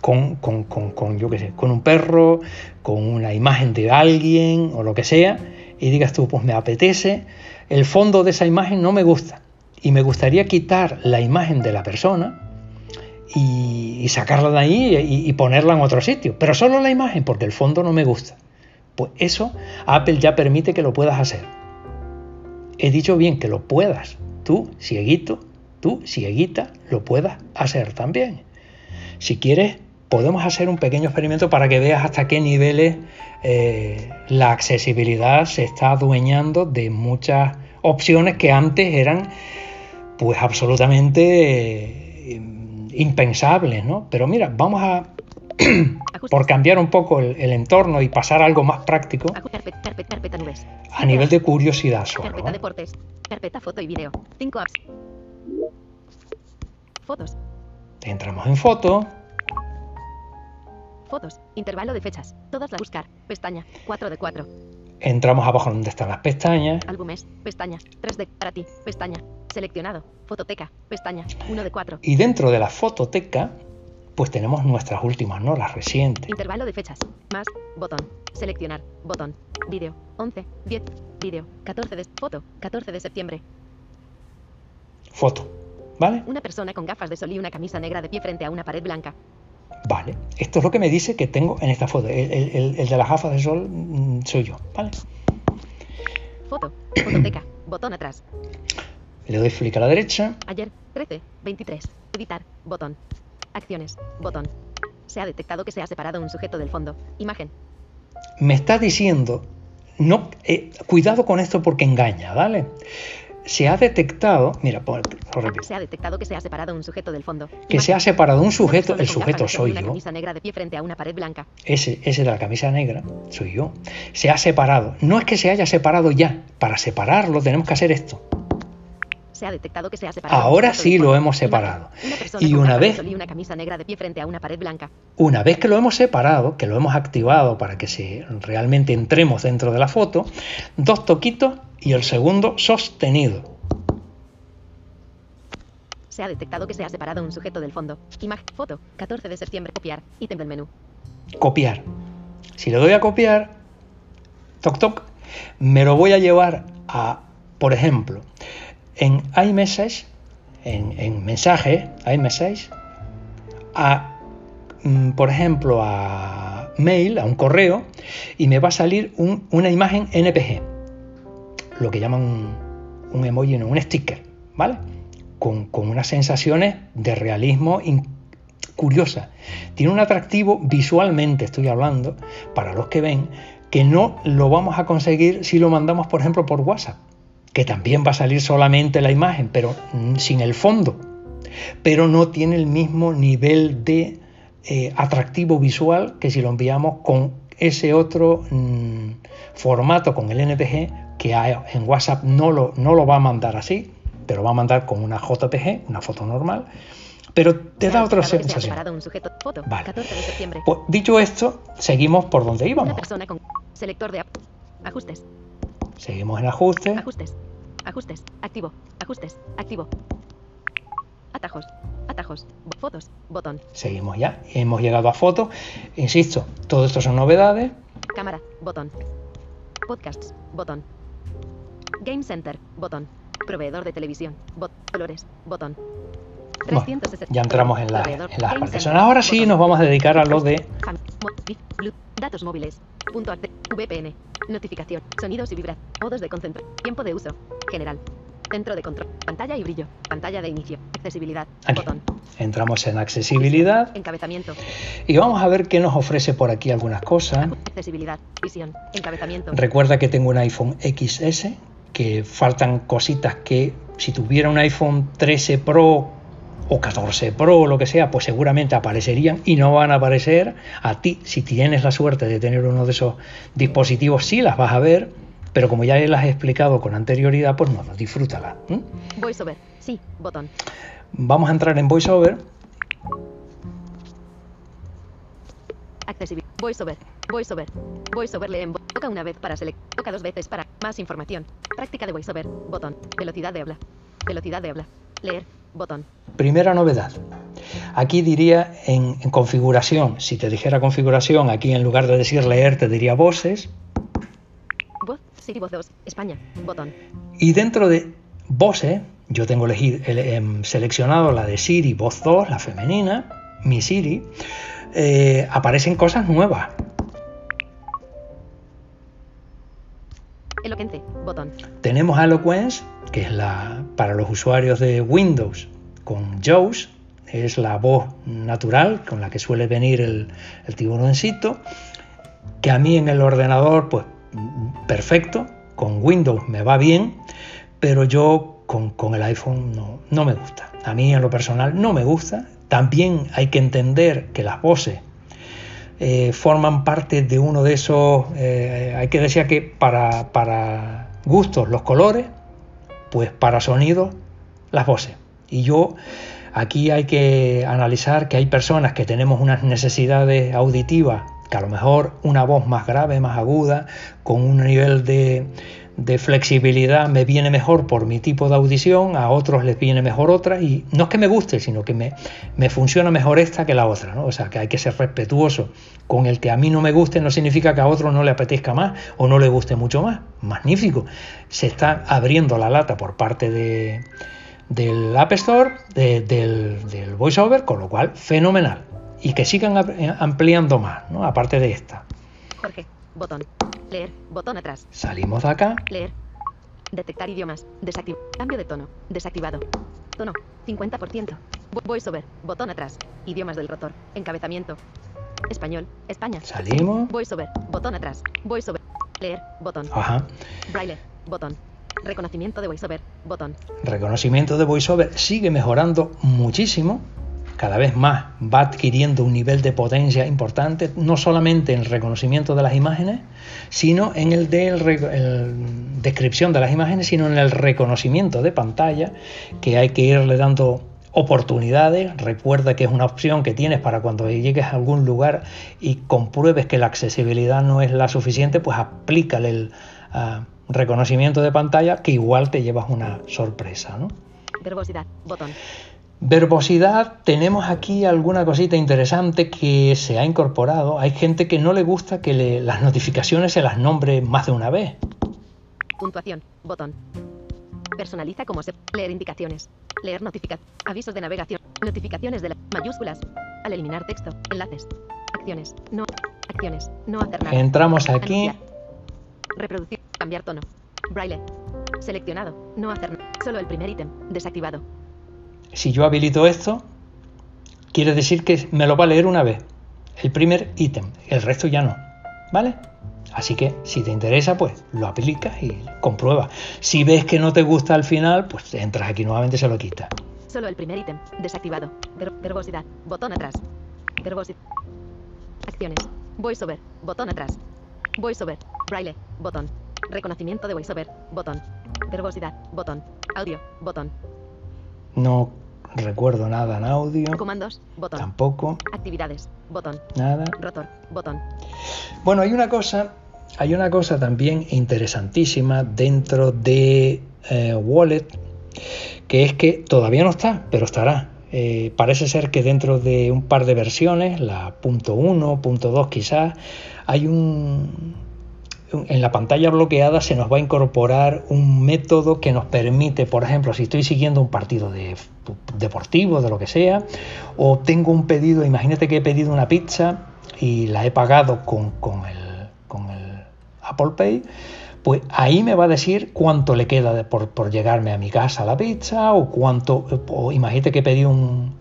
con, con, yo qué sé, con un perro, con una imagen de alguien o lo que sea, y digas tú, pues me apetece, el fondo de esa imagen no me gusta, y me gustaría quitar la imagen de la persona y, sacarla de ahí y, y, ponerla en otro sitio, pero solo la imagen, porque el fondo no me gusta. Pues eso Apple ya permite que lo puedas hacer. He dicho bien que lo puedas. Tú, cieguito, tú, cieguita, lo puedas hacer también. Si quieres, podemos hacer un pequeño experimento para que veas hasta qué niveles eh, la accesibilidad se está adueñando de muchas opciones que antes eran pues absolutamente eh, impensables, ¿no? Pero mira, vamos a por cambiar un poco el, entorno y pasar a algo más práctico a nivel de curiosidad solo. Carpeta deportes, carpeta foto y video, 5 apps. Fotos. Entramos en foto. Fotos. Intervalo de fechas. Todas las buscar. Pestaña. 4 de 4. Entramos abajo donde están las pestañas. Álbumes. Pestaña. 3 de para ti. Pestaña. Seleccionado. Fototeca. Pestaña. 1 de 4. Y dentro de la fototeca, pues tenemos nuestras últimas, ¿no? Las recientes. Intervalo de fechas. Más. Botón. Seleccionar. Botón. Vídeo. 11. 10. Vídeo. 14 de foto. 14 de septiembre. Foto. ¿Vale? Una persona con gafas de sol y una camisa negra de pie frente a una pared blanca. Vale, esto es lo que me dice que tengo en esta foto. El, de las gafas de sol mm, soy yo, ¿vale? Foto, fototeca, botón atrás. Le doy clic a la derecha. Ayer, 13, 23. Editar, botón. Acciones, botón. Se ha detectado que se ha separado un sujeto del fondo. Imagen. Me está diciendo, no, eh, cuidado con esto porque engaña, ¿vale? se ha detectado, mira, por, Se ha detectado que se ha separado un sujeto del fondo. Que se ha separado un sujeto, el sujeto soy una yo. camisa negra de pie frente a una pared blanca. Ese, ese de la camisa negra soy yo. Se ha separado. No es que se haya separado ya. Para separarlo tenemos que hacer esto. Se ha detectado que se ha separado. Ahora sí lo hemos separado. y una vez y una camisa negra de pie frente a una pared blanca. Una vez que lo hemos separado, que lo hemos activado para que se realmente entremos dentro de la foto, dos toquitos y el segundo sostenido. Se ha detectado que se ha separado un sujeto del fondo. Imagen, foto, 14 de septiembre, copiar, ítem del menú. Copiar. Si le doy a copiar, toc toc, me lo voy a llevar a, por ejemplo, en iMessage, en, en mensaje, iMessage, a, mm, por ejemplo, a mail, a un correo, y me va a salir una imagen NPG lo que llaman un, emoji, no, un sticker, ¿vale? Con, unas sensaciones de realismo curiosas. Tiene un atractivo visualmente, estoy hablando, para los que ven, que no lo vamos a conseguir si lo mandamos, por ejemplo, por WhatsApp, que también va a salir solamente la imagen, pero sin el fondo. Pero no tiene el mismo nivel de eh, atractivo visual que si lo enviamos con ese otro mm, formato, con el NPG, que en WhatsApp no lo, no lo va a mandar así, te lo va a mandar con una JPG, una foto normal, pero te da otra sensación. Vale. Pues, dicho esto, seguimos por donde íbamos. Una persona con selector de ajustes. Seguimos en ajustes. Ajustes. Ajustes. Activo. Ajustes. Activo. Atajos. Atajos. Fotos. Botón. Seguimos ya. Hemos llegado a fotos. Insisto, todo esto son novedades. Cámara. Botón. Podcasts. Botón. Game Center, botón. Proveedor de televisión, bot colores, botón. ya entramos en la, en las Ahora sí nos vamos a dedicar a lo de datos móviles. Punto VPN. Notificación. Sonidos y vibra. Modos de concentración. Tiempo de uso. General. Centro de control. Pantalla y brillo. Pantalla de inicio. Accesibilidad. Aquí. Botón. Entramos en accesibilidad Encabezamiento. y vamos a ver qué nos ofrece por aquí algunas cosas. Accesibilidad. Visión. Encabezamiento. Recuerda que tengo un iPhone XS, que faltan cositas que si tuviera un iPhone 13 Pro o 14 Pro o lo que sea, pues seguramente aparecerían y no van a aparecer a ti. Si tienes la suerte de tener uno de esos dispositivos, sí las vas a ver, pero como ya las he explicado con anterioridad, pues no, no disfrútala. ¿m? VoiceOver. Sí. Botón. Vamos a entrar en VoiceOver. Accesibilidad. VoiceOver. VoiceOver. VoiceOver lee en vo- Toca una vez para select. Toca dos veces para más información. Práctica de VoiceOver. Botón. Velocidad de habla. Velocidad de habla. Leer. Botón. Primera novedad. Aquí diría en, en configuración, si te dijera configuración, aquí en lugar de decir leer te diría voces, Voz. Siri Voz 2. España. Botón. Y dentro de voces, yo tengo elegido, ele- em, seleccionado la de Siri, voz 2, la femenina, mi Siri, eh, aparecen cosas nuevas. Eloquence. Botón. Tenemos a Eloquence, que es la para los usuarios de Windows con JAWS, es la voz natural con la que suele venir el, el que a mí en el ordenador, pues perfecto, con Windows me va bien, pero yo con, con el iPhone no, no me gusta. A mí en lo personal no me gusta. También hay que entender que las voces eh, forman parte de uno de esos, eh, hay que decir que para, para gustos los colores, pues para sonidos las voces. Y yo aquí hay que analizar que hay personas que tenemos unas necesidades auditivas, que a lo mejor una voz más grave, más aguda, con un nivel de, de flexibilidad me viene mejor por mi tipo de audición, a otros les viene mejor otra, y no es que me guste, sino que me, me funciona mejor esta que la otra, ¿no? O sea, que hay que ser respetuoso con el que a mí no me guste, no significa que a otro no le apetezca más o no le guste mucho más. Magnífico. Se está abriendo la lata por parte de, del App Store, de- del, del VoiceOver, con lo cual, fenomenal. Y que sigan am- ampliando más, ¿no? Aparte de esta. Jorge. Botón. Leer. Botón atrás. Salimos de acá. Leer. Detectar idiomas. Desactiv. Cambio de tono. Desactivado. Tono. 50%. Vo- VoiceOver. Botón atrás. Idiomas del rotor. Encabezamiento. Español. España. Salimos. VoiceOver. Botón atrás. VoiceOver. Leer. Botón. Ajá. Braille. Botón. Reconocimiento de VoiceOver. Botón. reconocimiento de VoiceOver sigue mejorando muchísimo, cada vez más va adquiriendo un nivel de potencia importante, no solamente en el reconocimiento de las imágenes, sino en el de descripción de las imágenes, sino en el reconocimiento de pantalla, que hay que irle dando oportunidades. Recuerda que es una opción que tienes para cuando llegues a algún lugar y compruebes que la accesibilidad no es la suficiente, pues aplícale el ah, reconocimiento de pantalla que igual te llevas una sorpresa. ¿no? Verbosidad. Botón. Verbosidad, tenemos aquí alguna cosita interesante que se ha incorporado. Hay gente que no le gusta que le- las notificaciones se las nombre más de una vez. Puntuación. Botón. Personaliza como se. Leer indicaciones. Leer notificaciones. Avisos de navegación. Notificaciones de la. Mayúsculas. Al eliminar texto. Enlaces. Acciones. No. Acciones. No hacer nada. Entramos aquí. Anunciar. Reproducir. Cambiar tono. Braille. Seleccionado. No hacer nada. Solo el primer ítem. Desactivado. Si yo habilito esto, quiere decir que me lo va a leer una vez. El primer ítem, el resto ya no. ¿Vale? Así que si te interesa, pues lo aplicas y comprueba. Si ves que no te gusta al final, pues entras aquí nuevamente y se lo quitas. Solo el primer ítem. Desactivado. Ver- verbosidad. Botón atrás. Verbosidad. Acciones. VoiceOver. Botón atrás. VoiceOver. Braille. Botón. Reconocimiento de VoiceOver. Botón. Verbosidad. Botón. Audio. Botón. No recuerdo nada en audio, Comandos. Botón. tampoco, Actividades. Botón. nada. Rotor. Botón. Bueno, hay una cosa, hay una cosa también interesantísima dentro de eh, Wallet, que es que todavía no está, pero estará. Eh, parece ser que dentro de un par de versiones, la punto .1, punto .2 quizás, hay un- en la pantalla bloqueada se nos va a incorporar un método que nos permite, por ejemplo, si estoy siguiendo un partido de, deportivo, de lo que sea, o tengo un pedido, imagínate que he pedido una pizza y la he pagado con, con el, Apple Pay, pues ahí me va a decir cuánto le queda por, por llegarme a mi casa la pizza o cuánto, o imagínate que pedí un,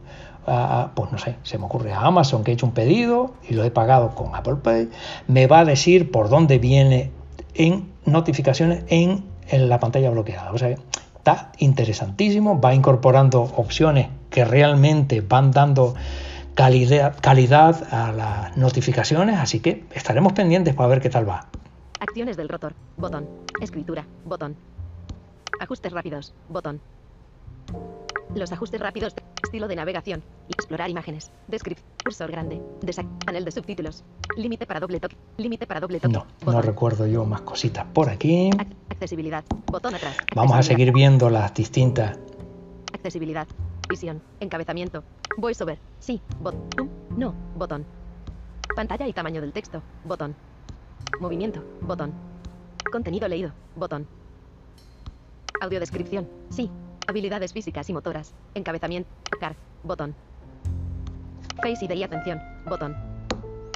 pues no sé, se me ocurre a Amazon que he hecho un pedido y lo he pagado con Apple Pay, me va a decir por dónde viene en notificaciones en, la pantalla bloqueada. O sea, está interesantísimo, va incorporando opciones que realmente van dando calidad a las notificaciones, así que estaremos pendientes para ver qué tal va. Acciones del rotor. Botón. Escritura. Botón. Ajustes rápidos. Botón. Los ajustes rápidos. Estilo de navegación. Explorar imágenes. Descripción. Cursor grande. Desac panel de subtítulos. Límite para doble toque. Límite para doble toque. No, no recuerdo yo más cositas por aquí. Ac- accesibilidad. Botón atrás. Vamos a seguir viendo las distintas. Accesibilidad. Visión. Encabezamiento. VoiceOver. Sí. Botón. No. Botón. Pantalla y tamaño del texto. Botón. Movimiento. Botón. Contenido leído. Botón. Audiodescripción. Sí. Habilidades físicas y motoras. Encabezamiento. Tocar. Botón. Face ID y atención. Botón.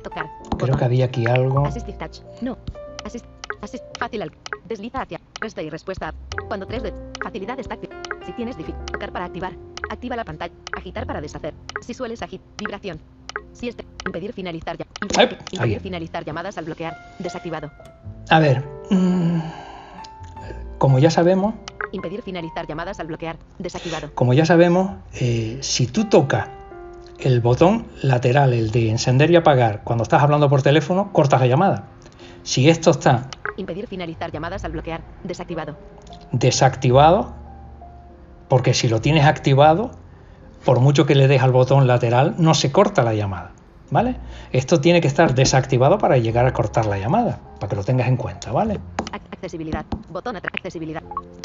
Tocar. Creo que había aquí algo. Assistive Touch. No. Assist. Assist. Fácil al. Desliza hacia. Resta y respuesta. Cuando 3 de. Facilidades táctil. Si tienes dificultad. Tocar para activar. Activa la pantalla. Agitar para deshacer. Si sueles agit. Vibración. Si este. Impedir finalizar ya. Impedir finalizar llamadas al bloquear. Desactivado. A ver, mm, como ya sabemos, Impedir finalizar llamadas al bloquear. Desactivado. como ya sabemos, eh, si tú tocas el botón lateral, el de encender y apagar, cuando estás hablando por teléfono, cortas la llamada. Si esto está Impedir finalizar llamadas al bloquear. Desactivado. desactivado, porque si lo tienes activado, por mucho que le des al botón lateral, no se corta la llamada. ¿Vale? Esto tiene que estar desactivado para llegar a cortar la llamada, para que lo tengas en cuenta, ¿vale? Ac- accesibilidad. Botón atrás. Accesibilidad.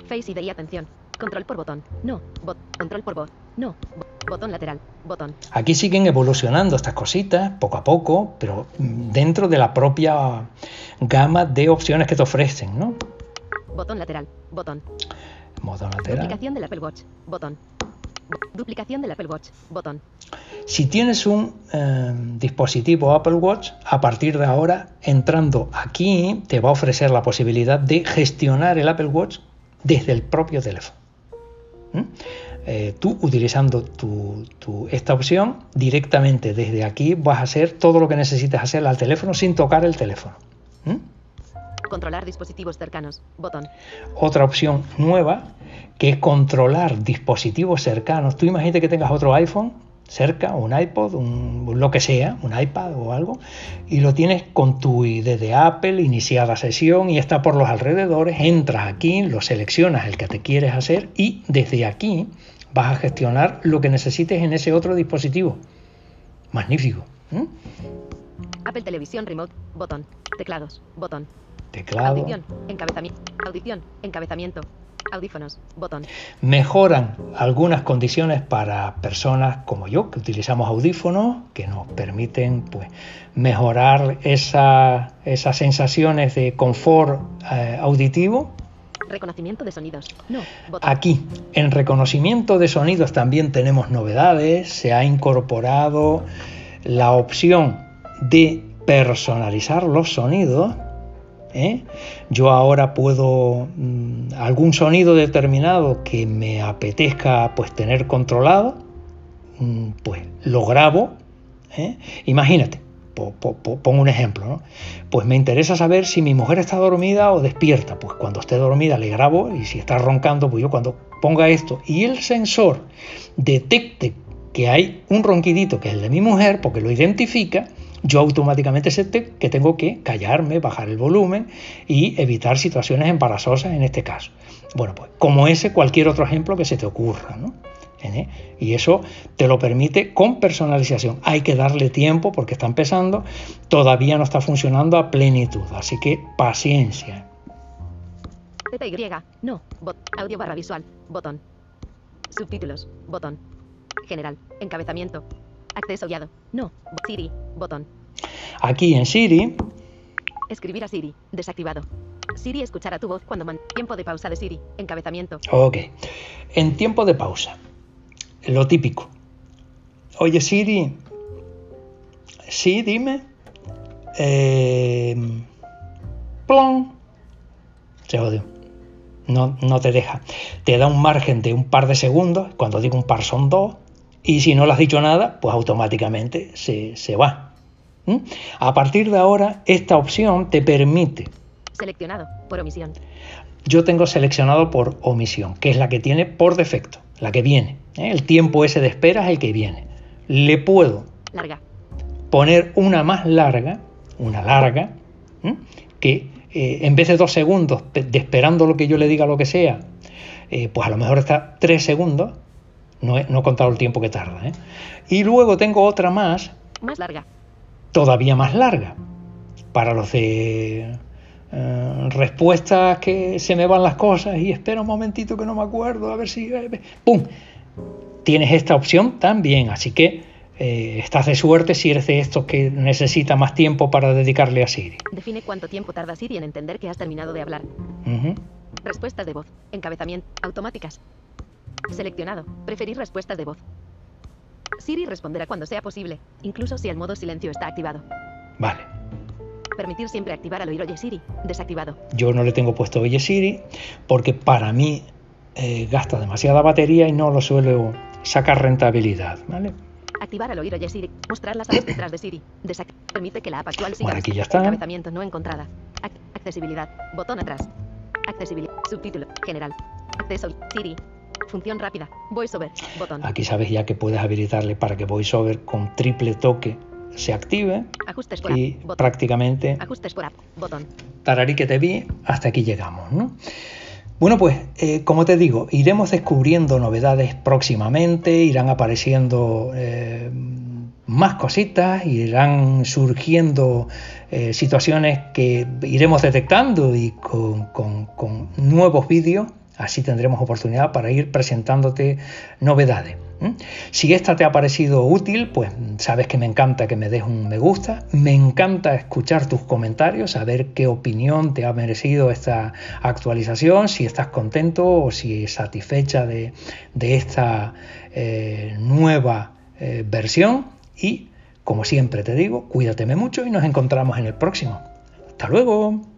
Face ID y atención. Control por botón. No. Bot. Control por voz. No. Bo- botón lateral. Botón. Aquí siguen evolucionando estas cositas poco a poco, pero dentro de la propia gama de opciones que te ofrecen, ¿no? Botón lateral. Botón. Modo lateral. Duplicación del Apple Watch. Botón. Duplicación del Apple Watch. Botón. Si tienes un eh, dispositivo Apple Watch, a partir de ahora, entrando aquí, te va a ofrecer la posibilidad de gestionar el Apple Watch desde el propio teléfono. ¿Mm? Eh, tú utilizando esta opción directamente desde aquí vas a hacer todo lo que necesites hacer al teléfono sin tocar el teléfono. ¿Mm? Controlar dispositivos cercanos. Botón. otra opción nueva que es controlar dispositivos cercanos. Tú imagínate que tengas otro iPhone cerca, un iPod, un, lo que sea, un iPad o algo, y lo tienes con tu ID de Apple, iniciada sesión y está por los alrededores, entras aquí, lo seleccionas el que te quieres hacer y desde aquí vas a gestionar lo que necesites en ese otro dispositivo. Magnífico. Apple Televisión Remote. Botón. Teclados. Botón. Teclado. Audición. Encabezamiento. Audición. Encabezamiento. Audífonos. Botón. mejoran algunas condiciones para personas como yo que utilizamos audífonos que nos permiten pues mejorar esa- esas sensaciones de confort eh, auditivo Reconocimiento de sonidos. No. Botón. Aquí, en reconocimiento de sonidos también tenemos novedades. Se ha incorporado la opción de personalizar los sonidos. ¿Eh? Yo ahora puedo mm, algún sonido determinado que me apetezca pues tener controlado, mm, pues lo grabo. ¿eh? Imagínate, po- po- po- pongo un ejemplo. Pues me interesa saber si mi mujer está dormida o despierta. Pues cuando esté dormida le grabo y si está roncando, pues yo cuando ponga esto y el sensor detecte que hay un ronquidito que es el de mi mujer, porque lo identifica, yo automáticamente sé que tengo que callarme, bajar el volumen y evitar situaciones embarazosas en este caso. Bueno, pues como ese, cualquier otro ejemplo que se te ocurra, ¿no? ¿Eh? Y eso te lo permite con personalización. Hay que darle tiempo porque está empezando, todavía no está funcionando a plenitud, así que paciencia. No. Audio barra visual. Botón. Subtítulos. Botón. General. Encabezamiento. Acceso guiado. No. Siri. Botón. Aquí en Siri, Escribir a Siri. Desactivado. Siri escuchará tu voz cuando man. Tiempo de pausa de Siri. Encabezamiento. ok, en tiempo de pausa, lo típico. Oye Siri, sí, dime. Eh, plon. Se jodió. No, no te deja. Te da un margen de un par de segundos, cuando digo un par son dos, y si no le has dicho nada, pues automáticamente se, se va. ¿Mm? A partir de ahora, esta opción te permite. Seleccionado por omisión. Yo tengo seleccionado por omisión, que es la que tiene por defecto, la que viene. ¿eh? El tiempo ese de espera es el que viene. Le puedo Larga. poner una más larga, una larga, que eh, en vez de dos segundos de esperando lo que yo le diga lo que sea, eh, pues a lo mejor está tres segundos, no he, no he contado el tiempo que tarda. ¿eh? Y luego tengo otra más, Más larga. todavía más larga, para los de eh, respuestas que se me van las cosas y espera un momentito que no me acuerdo, a ver si... eh, ¡Pum! Tienes esta opción también, así que eh, estás de suerte si eres de estos que necesita más tiempo para dedicarle a Siri. Define cuánto tiempo tarda Siri en entender que has terminado de hablar. Respuestas de voz. Encabezamiento. Automáticas. Seleccionado. Preferir respuestas de voz. Siri responderá cuando sea posible, incluso si el modo silencio está activado. Vale. Permitir siempre activar al oír Oye Siri. Desactivado. Yo no le tengo puesto Oye Siri porque para mí eh, gasta demasiada batería y no lo suelo sacar rentabilidad. ¿vale? Activar al oír Oye Siri. Mostrar las apps detrás de Siri. Desac- Permite que la app actual siga. Bueno, aquí ya está. Encabezamiento no encontrada. Ac- accesibilidad. Botón atrás. Accesibilidad. Subtítulo. General. Acceso. Siri. Función rápida. VoiceOver. Botón. Aquí sabes ya que puedes habilitarle para que VoiceOver con triple toque se active Ajustes por app. y prácticamente Ajustes por app. Botón. tararí que te vi, hasta aquí llegamos, ¿no? Bueno, pues eh, como te digo, iremos descubriendo novedades próximamente, irán apareciendo eh, más cositas, irán surgiendo eh, situaciones que iremos detectando y con, con- con nuevos vídeos, así tendremos oportunidad para ir presentándote novedades. Si esta te ha parecido útil, pues sabes que me encanta que me des un me gusta, me encanta escuchar tus comentarios, saber qué opinión te ha merecido esta actualización, si estás contento o si satisfecha de, de esta eh, nueva eh, versión y como siempre te digo, cuídateme mucho y nos encontramos en el próximo. Hasta luego.